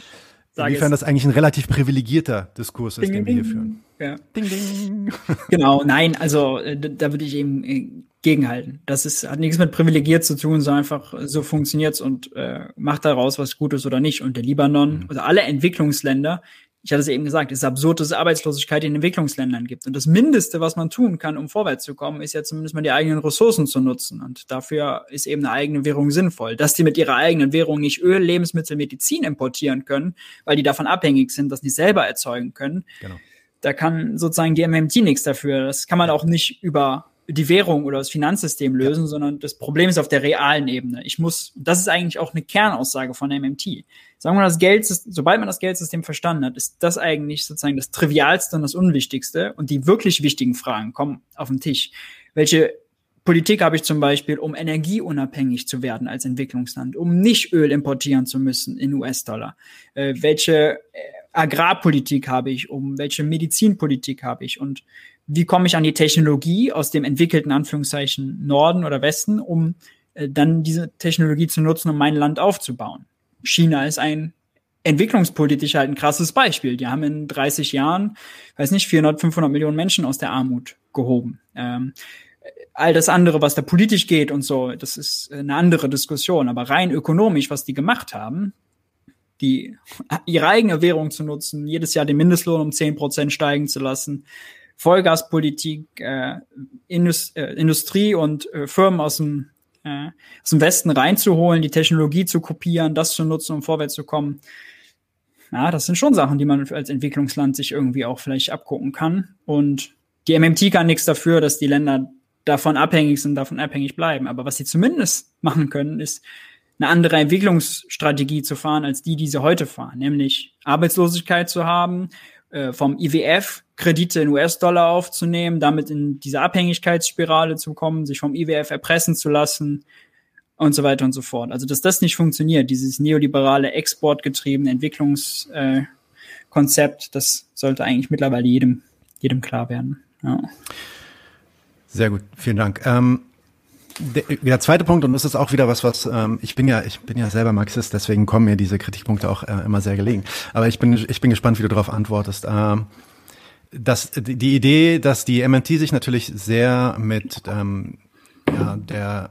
Inwiefern das eigentlich ein relativ privilegierter Diskurs ist, ding, den wir hier führen. Ja. Ding, ding. Genau, nein, also äh, da würde ich eben äh, gegenhalten. Das ist, hat nichts mit privilegiert zu tun, sondern einfach so funktioniert's und äh, macht daraus was Gutes oder nicht. Und der Libanon, mhm. also alle Entwicklungsländer, ich hatte es eben gesagt, es ist absurd, dass es Arbeitslosigkeit in Entwicklungsländern gibt. Und das Mindeste, was man tun kann, um vorwärts zu kommen, ist ja zumindest mal die eigenen Ressourcen zu nutzen. Und dafür ist eben eine eigene Währung sinnvoll. Dass die mit ihrer eigenen Währung nicht Öl, Lebensmittel, Medizin importieren können, weil die davon abhängig sind, dass die selber erzeugen können. Genau. Da kann sozusagen die MMT nichts dafür. Das kann man auch nicht über die Währung oder das Finanzsystem lösen, ja. sondern das Problem ist auf der realen Ebene. Ich muss, das ist eigentlich auch eine Kernaussage von MMT. Sagen wir mal, das Geld, sobald man das Geldsystem verstanden hat, ist das eigentlich sozusagen das Trivialste und das Unwichtigste. Und die wirklich wichtigen Fragen kommen auf den Tisch. Welche Politik habe ich zum Beispiel, um energieunabhängig zu werden als Entwicklungsland, um nicht Öl importieren zu müssen in US-Dollar? Äh, welche äh, Agrarpolitik habe ich, um welche Medizinpolitik habe ich und wie komme ich an die Technologie aus dem entwickelten Anführungszeichen Norden oder Westen, um äh, dann diese Technologie zu nutzen, um mein Land aufzubauen. China ist ein entwicklungspolitisch halt ein krasses Beispiel. Die haben in 30 Jahren, weiß nicht, 400, 500 Millionen Menschen aus der Armut gehoben. Ähm, all das andere, was da politisch geht und so, das ist eine andere Diskussion. Aber rein ökonomisch, was die gemacht haben, die ihre eigene Währung zu nutzen, jedes Jahr den Mindestlohn um zehn Prozent steigen zu lassen, Vollgaspolitik, äh, Indust äh, Industrie und äh, Firmen aus dem, äh, aus dem Westen reinzuholen, die Technologie zu kopieren, das zu nutzen, um vorwärts zu kommen. Ja, das sind schon Sachen, die man als Entwicklungsland sich irgendwie auch vielleicht abgucken kann. Und die MMT kann nichts dafür, dass die Länder davon abhängig sind, davon abhängig bleiben. Aber was sie zumindest machen können, ist eine andere Entwicklungsstrategie zu fahren, als die, die sie heute fahren, nämlich Arbeitslosigkeit zu haben, äh, vom IWF Kredite in US-Dollar aufzunehmen, damit in diese Abhängigkeitsspirale zu kommen, sich vom IWF erpressen zu lassen und so weiter und so fort. Also, dass das nicht funktioniert, dieses neoliberale, exportgetriebene Entwicklungskonzept, äh, das sollte eigentlich mittlerweile jedem, jedem klar werden. Ja. Sehr gut, vielen Dank. Ähm der, der zweite Punkt, und das ist auch wieder was, was ähm, ich bin ja, ich bin ja selber Marxist, deswegen kommen mir diese Kritikpunkte auch äh, immer sehr gelegen. Aber ich bin, ich bin gespannt, wie du darauf antwortest. Ähm, dass die Idee, dass die MNT sich natürlich sehr mit ähm, ja, der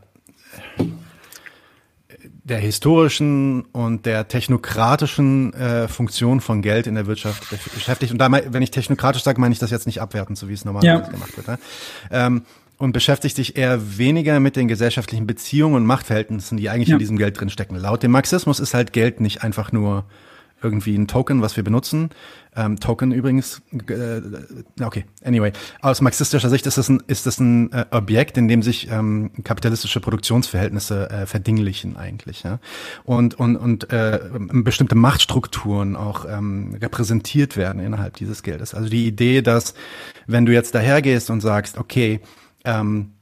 der historischen und der technokratischen äh, Funktion von Geld in der Wirtschaft beschäftigt. Und da, wenn ich technokratisch sage, meine ich das jetzt nicht abwertend, so wie es normalerweise ja. gemacht wird. Ne? Ähm, und beschäftigt sich eher weniger mit den gesellschaftlichen Beziehungen und Machtverhältnissen, die eigentlich ja. in diesem Geld drinstecken. Laut dem Marxismus ist halt Geld nicht einfach nur irgendwie ein Token, was wir benutzen. Ähm, Token übrigens, äh, okay, anyway. Aus marxistischer Sicht ist das ein, ist das ein äh, Objekt, in dem sich ähm, kapitalistische Produktionsverhältnisse äh, verdinglichen eigentlich. Ja? Und, und, und äh, bestimmte Machtstrukturen auch ähm, repräsentiert werden innerhalb dieses Geldes. Also die Idee, dass wenn du jetzt dahergehst und sagst, okay, ähm,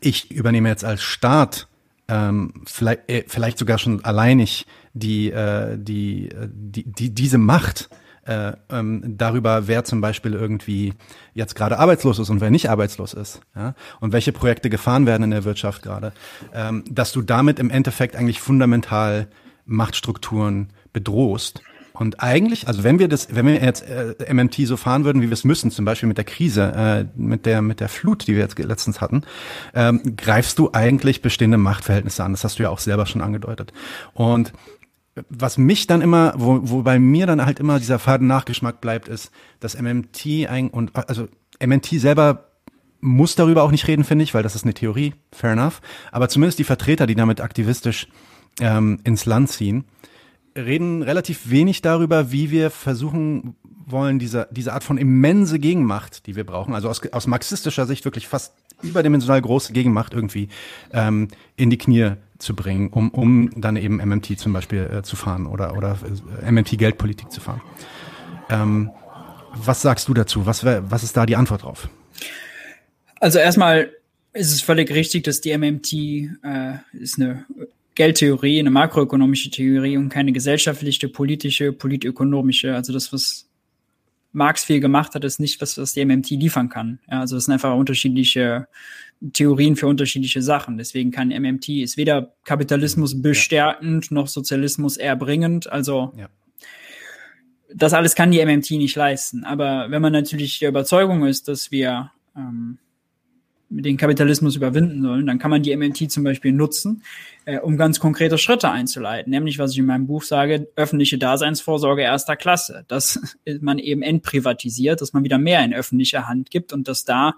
ich übernehme jetzt als Staat ähm, vielleicht, äh, vielleicht sogar schon alleinig die, äh, die, äh, die, die, diese Macht äh, ähm, darüber, wer zum Beispiel irgendwie jetzt gerade arbeitslos ist und wer nicht arbeitslos ist, ja, und welche Projekte gefahren werden in der Wirtschaft gerade, ähm, dass du damit im Endeffekt eigentlich fundamental Machtstrukturen bedrohst und eigentlich, also wenn wir das, wenn wir jetzt äh, MMT so fahren würden, wie wir es müssen, zum Beispiel mit der Krise, äh, mit der mit der Flut, die wir jetzt letztens hatten, ähm, greifst du eigentlich bestehende Machtverhältnisse an. Das hast du ja auch selber schon angedeutet. Und was mich dann immer, wo, wo bei mir dann halt immer dieser faden Nachgeschmack bleibt, ist, dass MMT ein, und also MMT selber muss darüber auch nicht reden, finde ich, weil das ist eine Theorie, fair enough. Aber zumindest die Vertreter, die damit aktivistisch ähm, ins Land ziehen, reden relativ wenig darüber, wie wir versuchen wollen, diese, diese Art von immense Gegenmacht, die wir brauchen, also aus, aus marxistischer Sicht wirklich fast überdimensional große Gegenmacht irgendwie ähm, in die Knie zu bringen, um, um dann eben MMT zum Beispiel äh, zu fahren oder, oder äh, MMT-Geldpolitik zu fahren. Ähm, was sagst du dazu? Was, wär, was ist da die Antwort drauf? Also erstmal ist es völlig richtig, dass die MMT äh, ist eine Geldtheorie, eine makroökonomische Theorie und keine gesellschaftliche, politische, politökonomische. Also das, was Marx viel gemacht hat, ist nicht was, was die MMT liefern kann. Ja, also das sind einfach unterschiedliche Theorien für unterschiedliche Sachen. Deswegen kann MMT ist weder Kapitalismus bestärkend ja. noch Sozialismus erbringend. Also ja. das alles kann die MMT nicht leisten. Aber wenn man natürlich der Überzeugung ist, dass wir ähm, den Kapitalismus überwinden sollen, dann kann man die MMT zum Beispiel nutzen, äh, um ganz konkrete Schritte einzuleiten. Nämlich, was ich in meinem Buch sage, öffentliche Daseinsvorsorge erster Klasse. Dass man eben entprivatisiert, dass man wieder mehr in öffentliche Hand gibt und dass da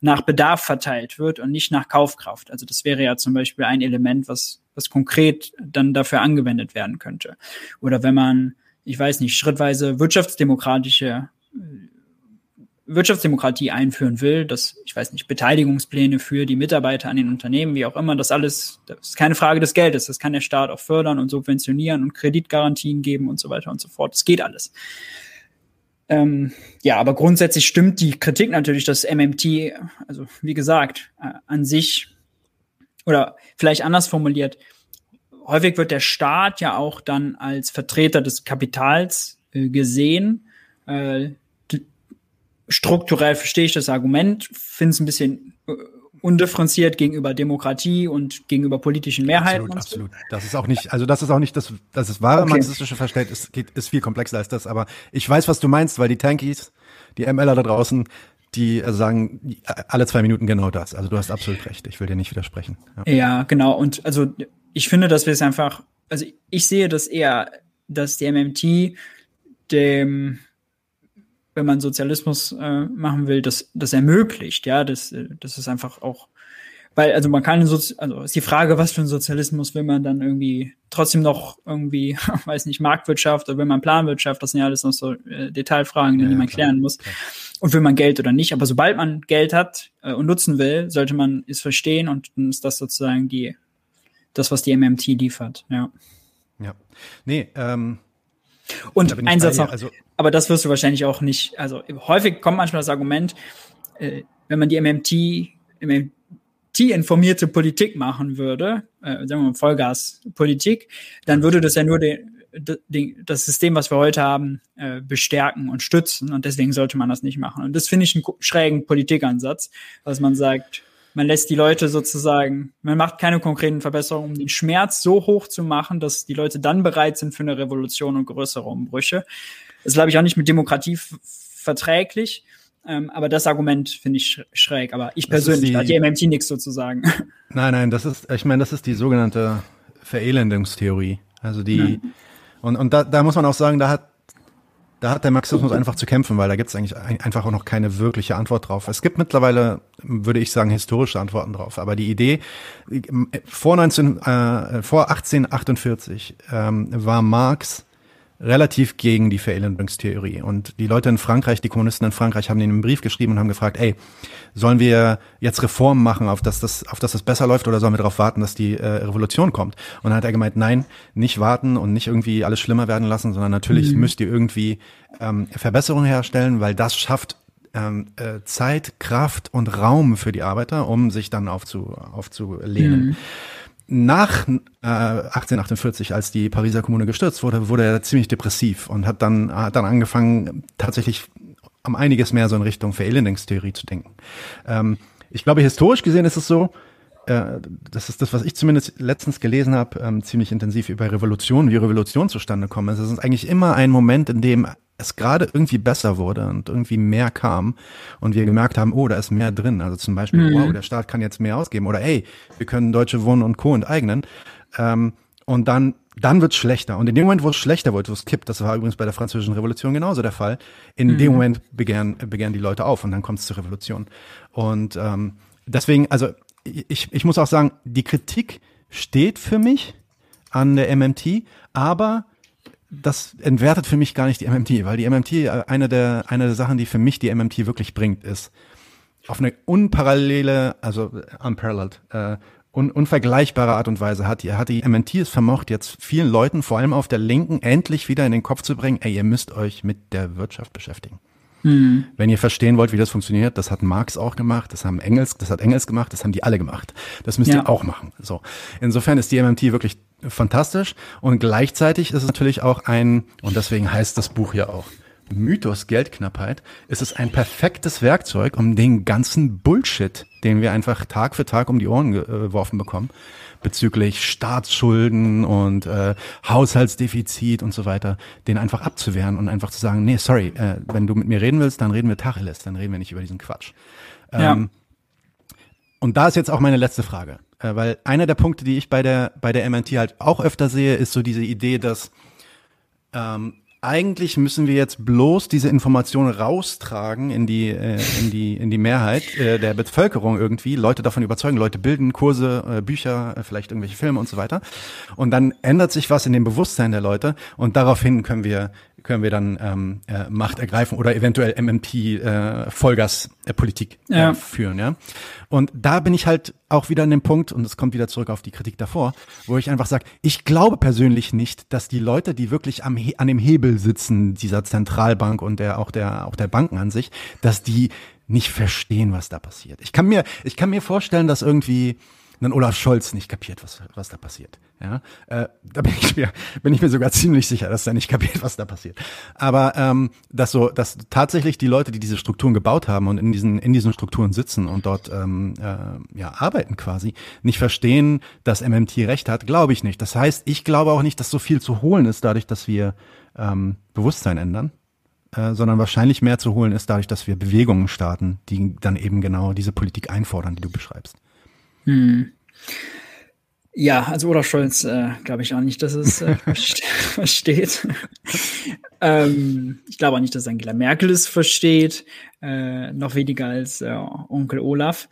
nach Bedarf verteilt wird und nicht nach Kaufkraft. Also das wäre ja zum Beispiel ein Element, was, was konkret dann dafür angewendet werden könnte. Oder wenn man, ich weiß nicht, schrittweise wirtschaftsdemokratische Wirtschaftsdemokratie einführen will, dass, ich weiß nicht, Beteiligungspläne für die Mitarbeiter an den Unternehmen, wie auch immer, das alles, das ist keine Frage des Geldes, das kann der Staat auch fördern und subventionieren und Kreditgarantien geben und so weiter und so fort. Das geht alles. Ähm, ja, aber grundsätzlich stimmt die Kritik natürlich, dass MMT, also wie gesagt, äh, an sich oder vielleicht anders formuliert, häufig wird der Staat ja auch dann als Vertreter des Kapitals äh, gesehen. Äh, strukturell verstehe ich das Argument, finde es ein bisschen äh, undifferenziert gegenüber Demokratie und gegenüber politischen Mehrheiten. Absolut, absolut. Das ist auch nicht, also das ist auch nicht das, das ist wahre okay. marxistische Verständnis, geht, ist viel komplexer als das, aber ich weiß, was du meinst, weil die Tankies, die MLer da draußen, die sagen alle zwei Minuten genau das. Also du hast absolut recht. Ich will dir nicht widersprechen. Ja, ja genau. Und also ich finde, dass wir es einfach, also ich sehe das eher, dass die MMT dem, wenn man Sozialismus äh, machen will, das, das ermöglicht. Ja, das, das ist einfach auch weil, also man kann, Sozi also ist die Frage, was für ein Sozialismus will man dann irgendwie trotzdem noch irgendwie, weiß nicht, Marktwirtschaft oder will man Planwirtschaft, das sind ja alles noch so äh, Detailfragen, die ja, man klar, klären muss. Klar. Und will man Geld oder nicht. Aber sobald man Geld hat äh, und nutzen will, sollte man es verstehen und dann ist das sozusagen die, das, was die MMT liefert, ja. Ja. Nee, ähm, und ein Satz noch, also, aber das wirst du wahrscheinlich auch nicht, also häufig kommt manchmal das Argument, äh, wenn man die MMT, MMT informierte Politik machen würde, äh, sagen wir mal Vollgaspolitik, dann würde das ja nur den, das System, was wir heute haben, äh, bestärken und stützen. Und deswegen sollte man das nicht machen. Und das finde ich einen schrägen Politikansatz, dass man sagt, man lässt die Leute sozusagen, man macht keine konkreten Verbesserungen, um den Schmerz so hoch zu machen, dass die Leute dann bereit sind für eine Revolution und größere Umbrüche. Das glaube ich auch nicht mit Demokratie verträglich. Ähm, aber das Argument finde ich schräg. Aber ich persönlich, da hat die MMT nichts sozusagen. Nein, nein, das ist, ich meine, das ist die sogenannte Verelendungstheorie. Also die, ja. und, und da, da muss man auch sagen, da hat, da hat der Marxismus einfach zu kämpfen, weil da gibt es eigentlich einfach auch noch keine wirkliche Antwort drauf. Es gibt mittlerweile, würde ich sagen, historische Antworten drauf. Aber die Idee, vor 19, äh, vor 1848 ähm, war Marx relativ gegen die Verelendungstheorie. Und die Leute in Frankreich, die Kommunisten in Frankreich, haben ihnen einen Brief geschrieben und haben gefragt, ey, sollen wir jetzt Reformen machen, auf dass das, auf dass das besser läuft, oder sollen wir darauf warten, dass die äh, Revolution kommt? Und dann hat er gemeint, nein, nicht warten und nicht irgendwie alles schlimmer werden lassen, sondern natürlich mhm. müsst ihr irgendwie ähm, Verbesserungen herstellen, weil das schafft ähm, äh, Zeit, Kraft und Raum für die Arbeiter, um sich dann aufzu, aufzulehnen. Mhm nach äh, 1848, als die Pariser Kommune gestürzt wurde, wurde er ziemlich depressiv und hat dann, hat dann angefangen, tatsächlich um einiges mehr so in Richtung Verelendungstheorie zu denken. Ähm, ich glaube, historisch gesehen ist es so, äh, das ist das, was ich zumindest letztens gelesen habe, ähm, ziemlich intensiv über Revolution, wie Revolution zustande kommen. Es ist eigentlich immer ein Moment, in dem es gerade irgendwie besser wurde und irgendwie mehr kam und wir gemerkt haben, oh, da ist mehr drin. Also zum Beispiel, mhm. wow, der Staat kann jetzt mehr ausgeben oder ey, wir können Deutsche Wohnen und Co. enteignen. Ähm, und dann, dann wird's schlechter. Und in dem Moment, wo es schlechter wird, wo es kippt, das war übrigens bei der Französischen Revolution genauso der Fall, in mhm. dem Moment begehren, begehren die Leute auf und dann kommt es zur Revolution. Und ähm, deswegen, also ich, ich muss auch sagen, die Kritik steht für mich an der MMT, aber das entwertet für mich gar nicht die MMT, weil die MMT, äh, eine der, eine der Sachen, die für mich die MMT wirklich bringt, ist auf eine unparallele, also unparalleled, äh, un, unvergleichbare Art und Weise hat die, hat die MMT es vermocht, jetzt vielen Leuten, vor allem auf der Linken, endlich wieder in den Kopf zu bringen, ey, ihr müsst euch mit der Wirtschaft beschäftigen. Mhm. Wenn ihr verstehen wollt, wie das funktioniert, das hat Marx auch gemacht, das haben Engels, das hat Engels gemacht, das haben die alle gemacht. Das müsst ja. ihr auch machen. So. Insofern ist die MMT wirklich fantastisch und gleichzeitig ist es natürlich auch ein, und deswegen heißt das Buch ja auch, Mythos Geldknappheit, ist es ein perfektes Werkzeug, um den ganzen Bullshit, den wir einfach Tag für Tag um die Ohren geworfen bekommen, bezüglich Staatsschulden und äh, Haushaltsdefizit und so weiter, den einfach abzuwehren und einfach zu sagen, nee, sorry, äh, wenn du mit mir reden willst, dann reden wir Tacheles, dann reden wir nicht über diesen Quatsch. Ja. Ähm, und da ist jetzt auch meine letzte Frage, äh, weil einer der Punkte, die ich bei der bei der MNT halt auch öfter sehe, ist so diese Idee, dass ähm, eigentlich müssen wir jetzt bloß diese Informationen raustragen in die äh, in die in die Mehrheit äh, der Bevölkerung irgendwie, Leute davon überzeugen, Leute bilden Kurse, äh, Bücher, äh, vielleicht irgendwelche Filme und so weiter. Und dann ändert sich was in dem Bewusstsein der Leute und daraufhin können wir können wir dann ähm, äh, Macht ergreifen oder eventuell MMT äh, Vollgaspolitik äh, ja. führen, ja. Und da bin ich halt auch wieder an dem Punkt und es kommt wieder zurück auf die Kritik davor, wo ich einfach sage, ich glaube persönlich nicht, dass die Leute, die wirklich am an dem Hebel sitzen dieser Zentralbank und der auch der auch der Banken an sich, dass die nicht verstehen, was da passiert. Ich kann mir ich kann mir vorstellen, dass irgendwie dann Olaf Scholz nicht kapiert, was, was da passiert. Ja, äh, da bin ich mir bin ich mir sogar ziemlich sicher, dass er nicht kapiert, was da passiert. Aber ähm, dass so, dass tatsächlich die Leute, die diese Strukturen gebaut haben und in diesen in diesen Strukturen sitzen und dort ähm, äh, ja arbeiten quasi, nicht verstehen, dass MMT recht hat, glaube ich nicht. Das heißt, ich glaube auch nicht, dass so viel zu holen ist, dadurch, dass wir ähm, Bewusstsein ändern. äh, sondern wahrscheinlich mehr zu holen ist dadurch, dass wir Bewegungen starten, die dann eben genau diese Politik einfordern, die du beschreibst. Hm. Ja, also Olaf Scholz äh, glaube ich auch nicht, dass es äh, versteht. ähm, ich glaube auch nicht, dass Angela Merkel es versteht, äh, noch weniger als äh, Onkel Olaf.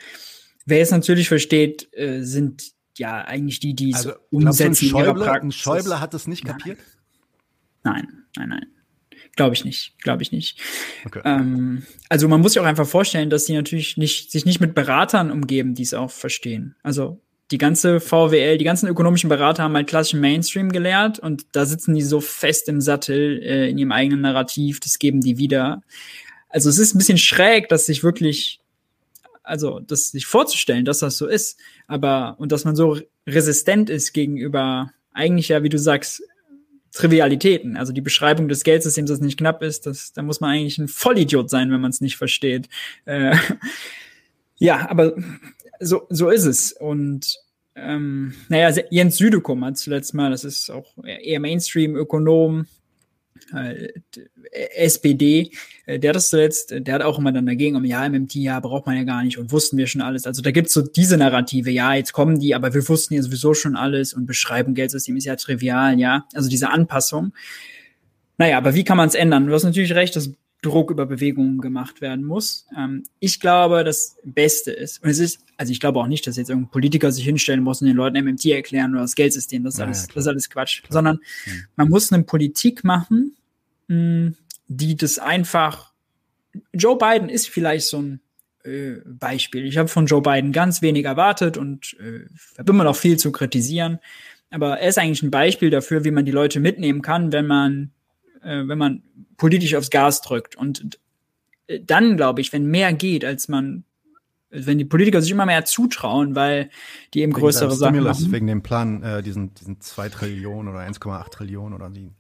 Wer es natürlich versteht, äh, sind ja eigentlich die, die also, es umsetzen. Du, ein Schäuble, ein Schäuble hat es nicht kapiert? Nein, nein, nein. Glaube ich nicht, glaube ich nicht. Okay. Ähm, also man muss sich auch einfach vorstellen, dass sie natürlich nicht, sich nicht mit Beratern umgeben, die es auch verstehen. Also die ganze VWL, die ganzen ökonomischen Berater haben halt klassischen Mainstream gelehrt und da sitzen die so fest im Sattel äh, in ihrem eigenen Narrativ, das geben die wieder. Also es ist ein bisschen schräg, dass sich wirklich, also das sich vorzustellen, dass das so ist, aber und dass man so resistent ist gegenüber eigentlich ja, wie du sagst, Trivialitäten. Also die Beschreibung des Geldsystems, das nicht knapp ist, das, da muss man eigentlich ein Vollidiot sein, wenn man es nicht versteht. Äh, ja, aber so, so ist es. Und ähm, naja, Jens Südekum hat zuletzt mal, das ist auch eher Mainstream-Ökonom, äh, SPD, äh, der das zuletzt, der hat auch immer dann dagegen, ja, MMT, ja, braucht man ja gar nicht und wussten wir schon alles. Also da gibt's so diese Narrative, ja, jetzt kommen die, aber wir wussten ja sowieso schon alles und beschreiben Geldsystem ist ja trivial, ja. Also diese Anpassung. Naja, aber wie kann man es ändern? Du hast natürlich recht, das Druck über Bewegungen gemacht werden muss. Ähm, ich glaube, das Beste ist, und es ist, also ich glaube auch nicht, dass jetzt irgendein Politiker sich hinstellen muss und den Leuten MMT erklären oder das Geldsystem, das ist, alles, ja, das ist alles Quatsch, klar. sondern mhm. man muss eine Politik machen, mh, hm, die das einfach, Joe Biden ist vielleicht so ein äh, Beispiel. Ich habe von Joe Biden ganz wenig erwartet und äh, habe immer noch viel zu kritisieren. Aber er ist eigentlich ein Beispiel dafür, wie man die Leute mitnehmen kann, wenn man äh, wenn man politisch aufs Gas drückt. Und äh, dann, glaube ich, wenn mehr geht, als man, wenn die Politiker sich immer mehr zutrauen, weil die eben größere Sachen Stimulus, machen. Wegen dem Plan, äh, diesen, diesen 2 Trillionen oder 1,8 Trillionen oder die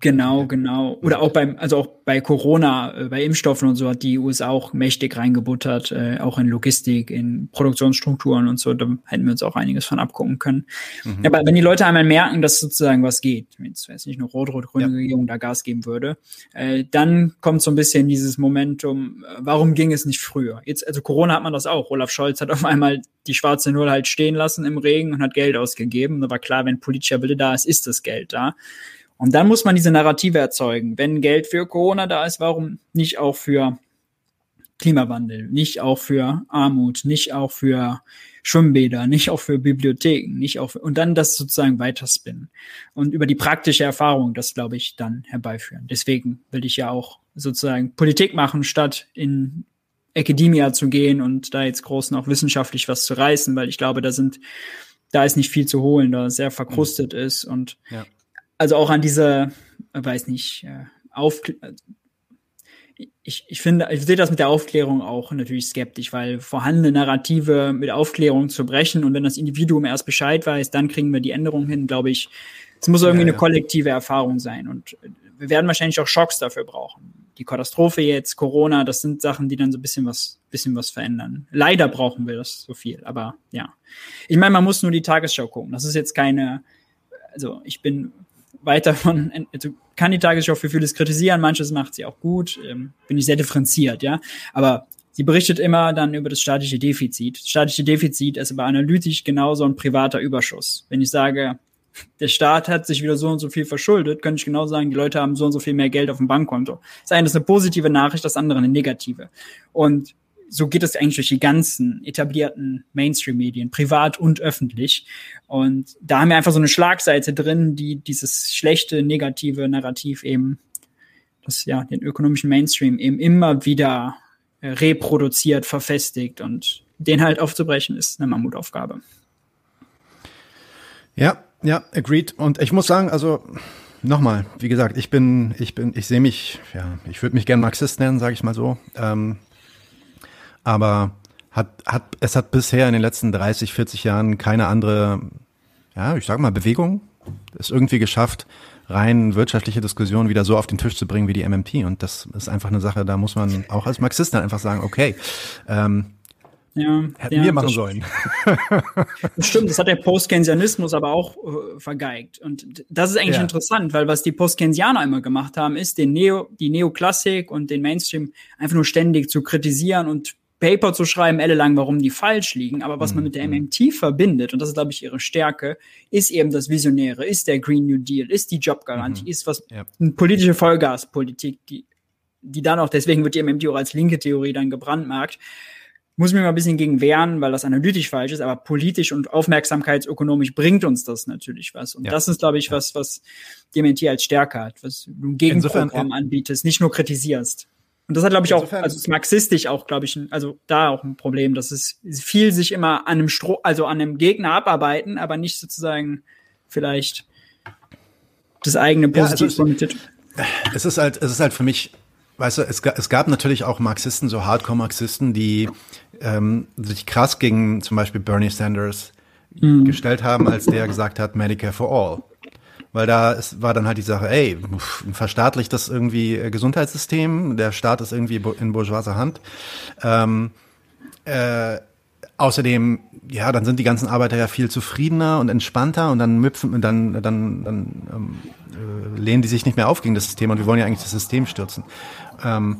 Genau, genau. Oder auch beim, also auch bei Corona, äh, bei Impfstoffen und so hat die USA auch mächtig reingebuttert, äh, auch in Logistik, in Produktionsstrukturen und so. Da hätten wir uns auch einiges von abgucken können. Mhm. Aber wenn die Leute einmal merken, dass sozusagen was geht, wenn es jetzt nicht nur rot-rot-grüne ja. Regierung da Gas geben würde, äh, dann kommt so ein bisschen dieses Momentum, äh, warum ging es nicht früher? Jetzt, also Corona hat man das auch. Olaf Scholz hat auf einmal die schwarze Null halt stehen lassen im Regen und hat Geld ausgegeben. Da war klar, wenn politischer Wille da ist, ist das Geld da. Und dann muss man diese Narrative erzeugen. Wenn Geld für Corona da ist, warum nicht auch für Klimawandel, nicht auch für Armut, nicht auch für Schwimmbäder, nicht auch für Bibliotheken, nicht auch für, und dann das sozusagen weiterspinnen und über die praktische Erfahrung das glaube ich dann herbeiführen. Deswegen will ich ja auch sozusagen Politik machen, statt in Academia zu gehen und da jetzt groß noch wissenschaftlich was zu reißen, weil ich glaube, da sind da ist nicht viel zu holen, da sehr verkrustet mhm. ist und ja also auch an diese, weiß nicht, äh, auf, ich, ich finde, ich sehe das mit der Aufklärung auch natürlich skeptisch, weil vorhandene Narrative mit Aufklärung zu brechen und wenn das Individuum erst Bescheid weiß, dann kriegen wir die Änderung hin, glaube ich. Es muss irgendwie ja, ja. eine kollektive Erfahrung sein und wir werden wahrscheinlich auch Schocks dafür brauchen. Die Katastrophe jetzt, Corona, das sind Sachen, die dann so ein bisschen was, bisschen was verändern. Leider brauchen wir das so viel, aber ja. Ich meine, man muss nur die Tagesschau gucken. Das ist jetzt keine, also ich bin weit davon, also kann die Tagesschau für vieles kritisieren, manches macht sie auch gut, ähm, bin ich sehr differenziert, ja. Aber sie berichtet immer dann über das statische Defizit. Das statische Defizit ist aber analytisch genauso ein privater Überschuss. Wenn ich sage, der Staat hat sich wieder so und so viel verschuldet, könnte ich genau sagen, die Leute haben so und so viel mehr Geld auf dem Bankkonto. Das eine ist eine positive Nachricht, das andere eine negative. Und so geht es eigentlich durch die ganzen etablierten Mainstream-Medien, privat und öffentlich. Und da haben wir einfach so eine Schlagseite drin, die dieses schlechte, negative Narrativ eben, das ja den ökonomischen Mainstream eben immer wieder äh, reproduziert, verfestigt und den halt aufzubrechen ist eine Mammutaufgabe. Ja, ja, agreed. Und ich muss sagen, also nochmal, wie gesagt, ich bin, ich bin, ich sehe mich, ja, ich würde mich gern Marxist nennen, sage ich mal so. Ähm, aber hat, hat, es hat bisher in den letzten 30, 40 Jahren keine andere, ja, ich sag mal, Bewegung es irgendwie geschafft, rein wirtschaftliche Diskussionen wieder so auf den Tisch zu bringen wie die MMT. Und das ist einfach eine Sache, da muss man auch als Marxist dann einfach sagen, okay, ähm, Ja, Hätten ja, wir machen sollen. Das stimmt, das hat der Post-Keynesianismus aber auch äh, vergeigt. Und das ist eigentlich ja. interessant, weil was die Post-Keynesianer immer gemacht haben, ist, den Neo, die Neoklassik und den Mainstream einfach nur ständig zu kritisieren und Paper zu schreiben, ellenlang, warum die falsch liegen. Aber was man mit der MMT mhm. verbindet, und das ist, glaube ich, ihre Stärke, ist eben das Visionäre, ist der Green New Deal, ist die Jobgarantie, mhm. ist was, ja. eine politische Vollgaspolitik, die, die dann auch, deswegen wird die MMT auch als linke Theorie dann gebrandmarkt, muss mich mal ein bisschen gegen wehren, weil das analytisch falsch ist, aber politisch und aufmerksamkeitsökonomisch bringt uns das natürlich was. Und ja. das ist, glaube ich, was, was DMT als Stärke hat, was du ein Gegenprogramm Insofern, anbietest, nicht nur kritisierst. Und das hat, glaube ich, Insofern, auch, also ist marxistisch auch, glaube ich, also da auch ein Problem, dass es viel sich immer an einem Stro also an einem Gegner abarbeiten, aber nicht sozusagen vielleicht das eigene Positiv ja, also es, es ist halt, es ist halt für mich Weißt du, es, es gab natürlich auch Marxisten, so Hardcore-Marxisten, die ähm, sich krass gegen zum Beispiel Bernie Sanders mhm. gestellt haben, als der gesagt hat, Medicare for All. Weil da ist, war dann halt die Sache, ey, verstaatlicht das irgendwie äh, Gesundheitssystem, der Staat ist irgendwie in bourgeoiser Hand. Ähm, äh, außerdem, ja, dann sind die ganzen Arbeiter ja viel zufriedener und entspannter und dann müpfen, dann, dann, dann ähm, äh, lehnen die sich nicht mehr auf gegen das System und wir wollen ja eigentlich das System stürzen. Ähm,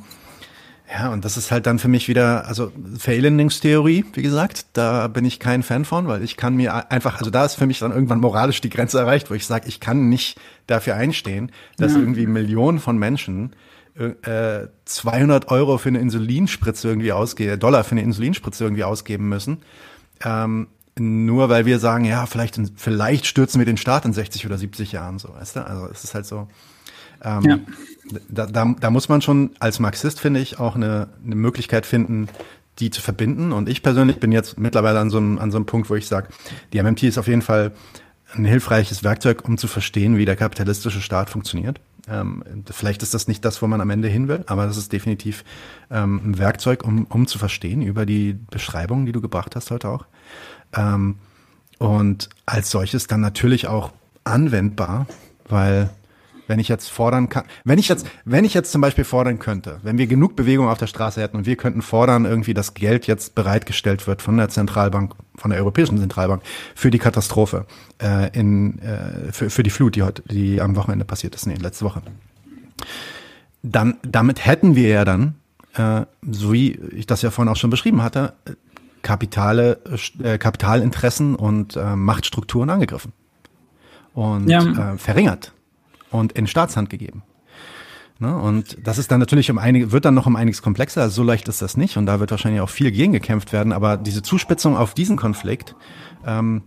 ja, und das ist halt dann für mich wieder, also Verelendungstheorie, wie gesagt, da bin ich kein Fan von, weil ich kann mir einfach, also da ist für mich dann irgendwann moralisch die Grenze erreicht, wo ich sage, ich kann nicht dafür einstehen, dass ja. irgendwie Millionen von Menschen äh, 200 Euro für eine Insulinspritze irgendwie ausgeben, Dollar für eine Insulinspritze irgendwie ausgeben müssen. Ähm, nur weil wir sagen, ja, vielleicht, vielleicht stürzen wir den Staat in 60 oder 70 Jahren, so, weißt du? Also es ist halt so. Ähm, ja. Da, da, da muss man schon als Marxist, finde ich, auch eine, eine Möglichkeit finden, die zu verbinden. Und ich persönlich bin jetzt mittlerweile an so einem, an so einem Punkt, wo ich sage, die MMT ist auf jeden Fall ein hilfreiches Werkzeug, um zu verstehen, wie der kapitalistische Staat funktioniert. Ähm, vielleicht ist das nicht das, wo man am Ende hin will, aber das ist definitiv ähm, ein Werkzeug, um, um zu verstehen über die Beschreibungen, die du gebracht hast heute auch. Ähm, und als solches dann natürlich auch anwendbar, weil wenn ich jetzt fordern kann, wenn ich jetzt, wenn ich jetzt zum Beispiel fordern könnte, wenn wir genug Bewegung auf der Straße hätten und wir könnten fordern, irgendwie das Geld jetzt bereitgestellt wird von der Zentralbank, von der Europäischen Zentralbank für die Katastrophe äh, in äh, für, für die Flut, die heute, die am Wochenende passiert ist, nee, letzte Woche. Dann, damit hätten wir ja dann, äh, so wie ich das ja vorhin auch schon beschrieben hatte, Kapitale, äh, Kapitalinteressen und äh, Machtstrukturen angegriffen und ja. äh, verringert und in Staatshand gegeben. Ne? Und das ist dann natürlich um einige, wird dann noch um einiges komplexer, also so leicht ist das nicht und da wird wahrscheinlich auch viel gegen gekämpft werden, aber diese Zuspitzung auf diesen Konflikt, ähm,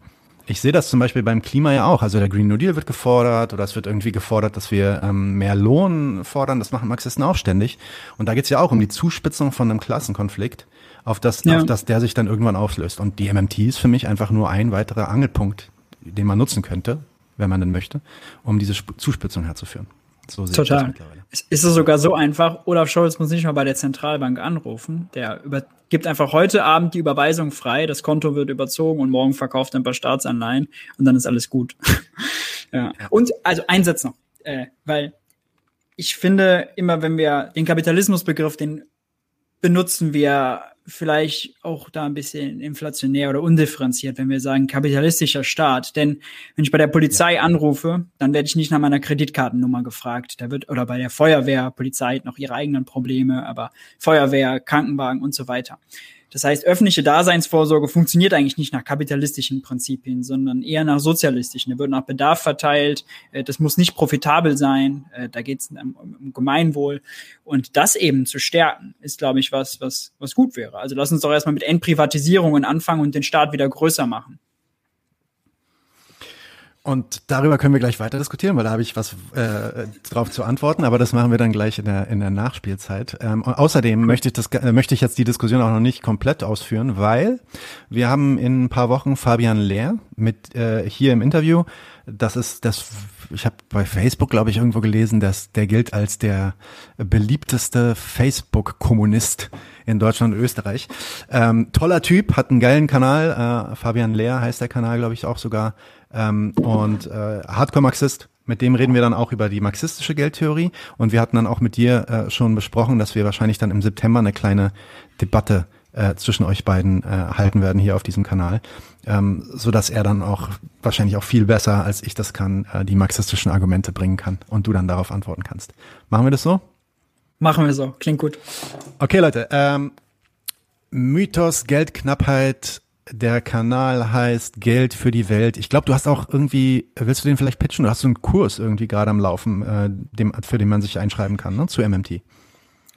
ich sehe das zum Beispiel beim Klima ja auch. Also der Green New Deal wird gefordert oder es wird irgendwie gefordert, dass wir ähm, mehr Lohn fordern. Das machen Marxisten auch ständig. Und da geht es ja auch um die Zuspitzung von einem Klassenkonflikt, auf das, ja. auf das der sich dann irgendwann auflöst. Und die MMT ist für mich einfach nur ein weiterer Angelpunkt, den man nutzen könnte, wenn man denn möchte, um diese Zuspitzung herzuführen. So Total. Ist es sogar so einfach, Olaf Scholz muss nicht mal bei der Zentralbank anrufen. Der über, gibt einfach heute Abend die Überweisung frei, das Konto wird überzogen und morgen verkauft er ein paar Staatsanleihen und dann ist alles gut. ja. ja. Und also ein Satz noch, äh, weil ich finde, immer wenn wir den Kapitalismusbegriff, den benutzen wir vielleicht auch da ein bisschen inflationär oder undifferenziert, wenn wir sagen kapitalistischer Staat. Denn wenn ich bei der Polizei ja. anrufe, dann werde ich nicht nach meiner Kreditkartennummer gefragt. Da wird, oder bei der Feuerwehr, Polizei hat noch ihre eigenen Probleme, aber Feuerwehr, Krankenwagen und so weiter. Das heißt, öffentliche Daseinsvorsorge funktioniert eigentlich nicht nach kapitalistischen Prinzipien, sondern eher nach sozialistischen. Da wird nach Bedarf verteilt. Äh, das muss nicht profitabel sein. Äh, da geht es um, Gemeinwohl. Und das eben zu stärken, ist, glaube ich, was, was, was gut wäre. Also lass uns doch erstmal mit Endprivatisierungen anfangen und den Staat wieder größer machen. Und darüber können wir gleich weiter diskutieren, weil da habe ich was äh, drauf zu antworten, aber das machen wir dann gleich in der, in der Nachspielzeit. Ähm, außerdem möchte ich, das, äh, möchte ich jetzt die Diskussion auch noch nicht komplett ausführen, weil wir haben in ein paar Wochen Fabian Lehr mit äh, hier im Interview. Das ist das, ich habe bei Facebook, glaube ich, irgendwo gelesen, dass der gilt als der beliebteste Facebook-Kommunist in Deutschland und Österreich. Ähm, toller Typ, hat einen geilen Kanal. Äh, Fabian Lehr heißt der Kanal, glaube ich, auch sogar ähm, und äh, Hardcore-Marxist. Mit dem reden wir dann auch über die marxistische Geldtheorie. Und wir hatten dann auch mit dir äh, schon besprochen, dass wir wahrscheinlich dann im September eine kleine Debatte äh, zwischen euch beiden äh, halten werden hier auf diesem Kanal, ähm, so dass er dann auch wahrscheinlich auch viel besser als ich das kann, äh, die marxistischen Argumente bringen kann und du dann darauf antworten kannst. Machen wir das so? Machen wir so. Klingt gut. Okay, Leute. Ähm, Mythos, Geldknappheit. Der Kanal heißt Geld für die Welt. Ich glaube, du hast auch irgendwie, willst du den vielleicht pitchen? Du hast so einen Kurs irgendwie gerade am Laufen, äh, dem, für den man sich einschreiben kann, ne? zu MMT.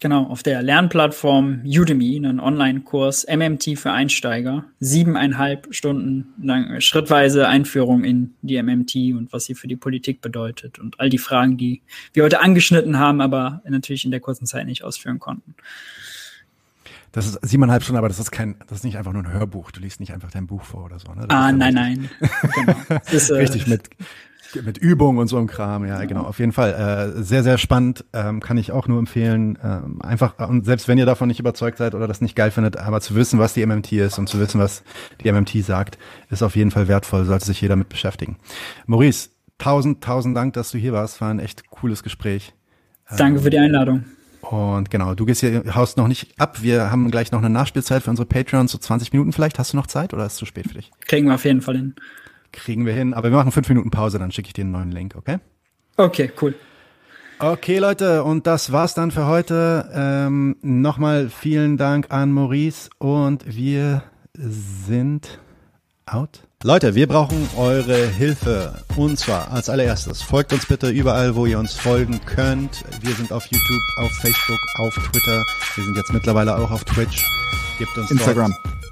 Genau, auf der Lernplattform Udemy, einen Online-Kurs MMT für Einsteiger. Siebeneinhalb Stunden lang schrittweise Einführung in die MMT und was sie für die Politik bedeutet und all die Fragen, die wir heute angeschnitten haben, aber natürlich in der kurzen Zeit nicht ausführen konnten. Das ist siebeneinhalb Stunden, aber das ist kein, das ist nicht einfach nur ein Hörbuch. Du liest nicht einfach dein Buch vor oder so. Ne? ah, nein, nein. genau. Ist, äh, richtig mit mit Übung und so einem Kram, ja, genau. Auf jeden Fall äh, sehr, sehr spannend, ähm, kann ich auch nur empfehlen. Ähm, einfach und selbst wenn ihr davon nicht überzeugt seid oder das nicht geil findet, aber zu wissen, was die MMT ist und zu wissen, was die MMT sagt, ist auf jeden Fall wertvoll. Sollte sich jeder mit beschäftigen. Maurice, tausend, tausend Dank, dass du hier warst. War ein echt cooles Gespräch. Danke für die Einladung. Und genau, du gehst hier, haust noch nicht ab. Wir haben gleich noch eine Nachspielzeit für unsere Patreons, so 20 Minuten vielleicht. Hast du noch Zeit oder ist es zu spät für dich? Kriegen wir auf jeden Fall hin. Kriegen wir hin. Aber wir machen fünf Minuten Pause, dann schicke ich dir einen neuen Link, okay? Okay, cool. Okay, Leute, und das war's dann für heute. Ähm, Nochmal vielen Dank an Maurice und wir sind out. Leute, wir brauchen eure Hilfe. Und zwar als allererstes, folgt uns bitte überall, wo ihr uns folgen könnt. Wir sind auf YouTube, auf Facebook, auf Twitter. Wir sind jetzt mittlerweile auch auf Twitch. Gebt uns Instagram. Dort,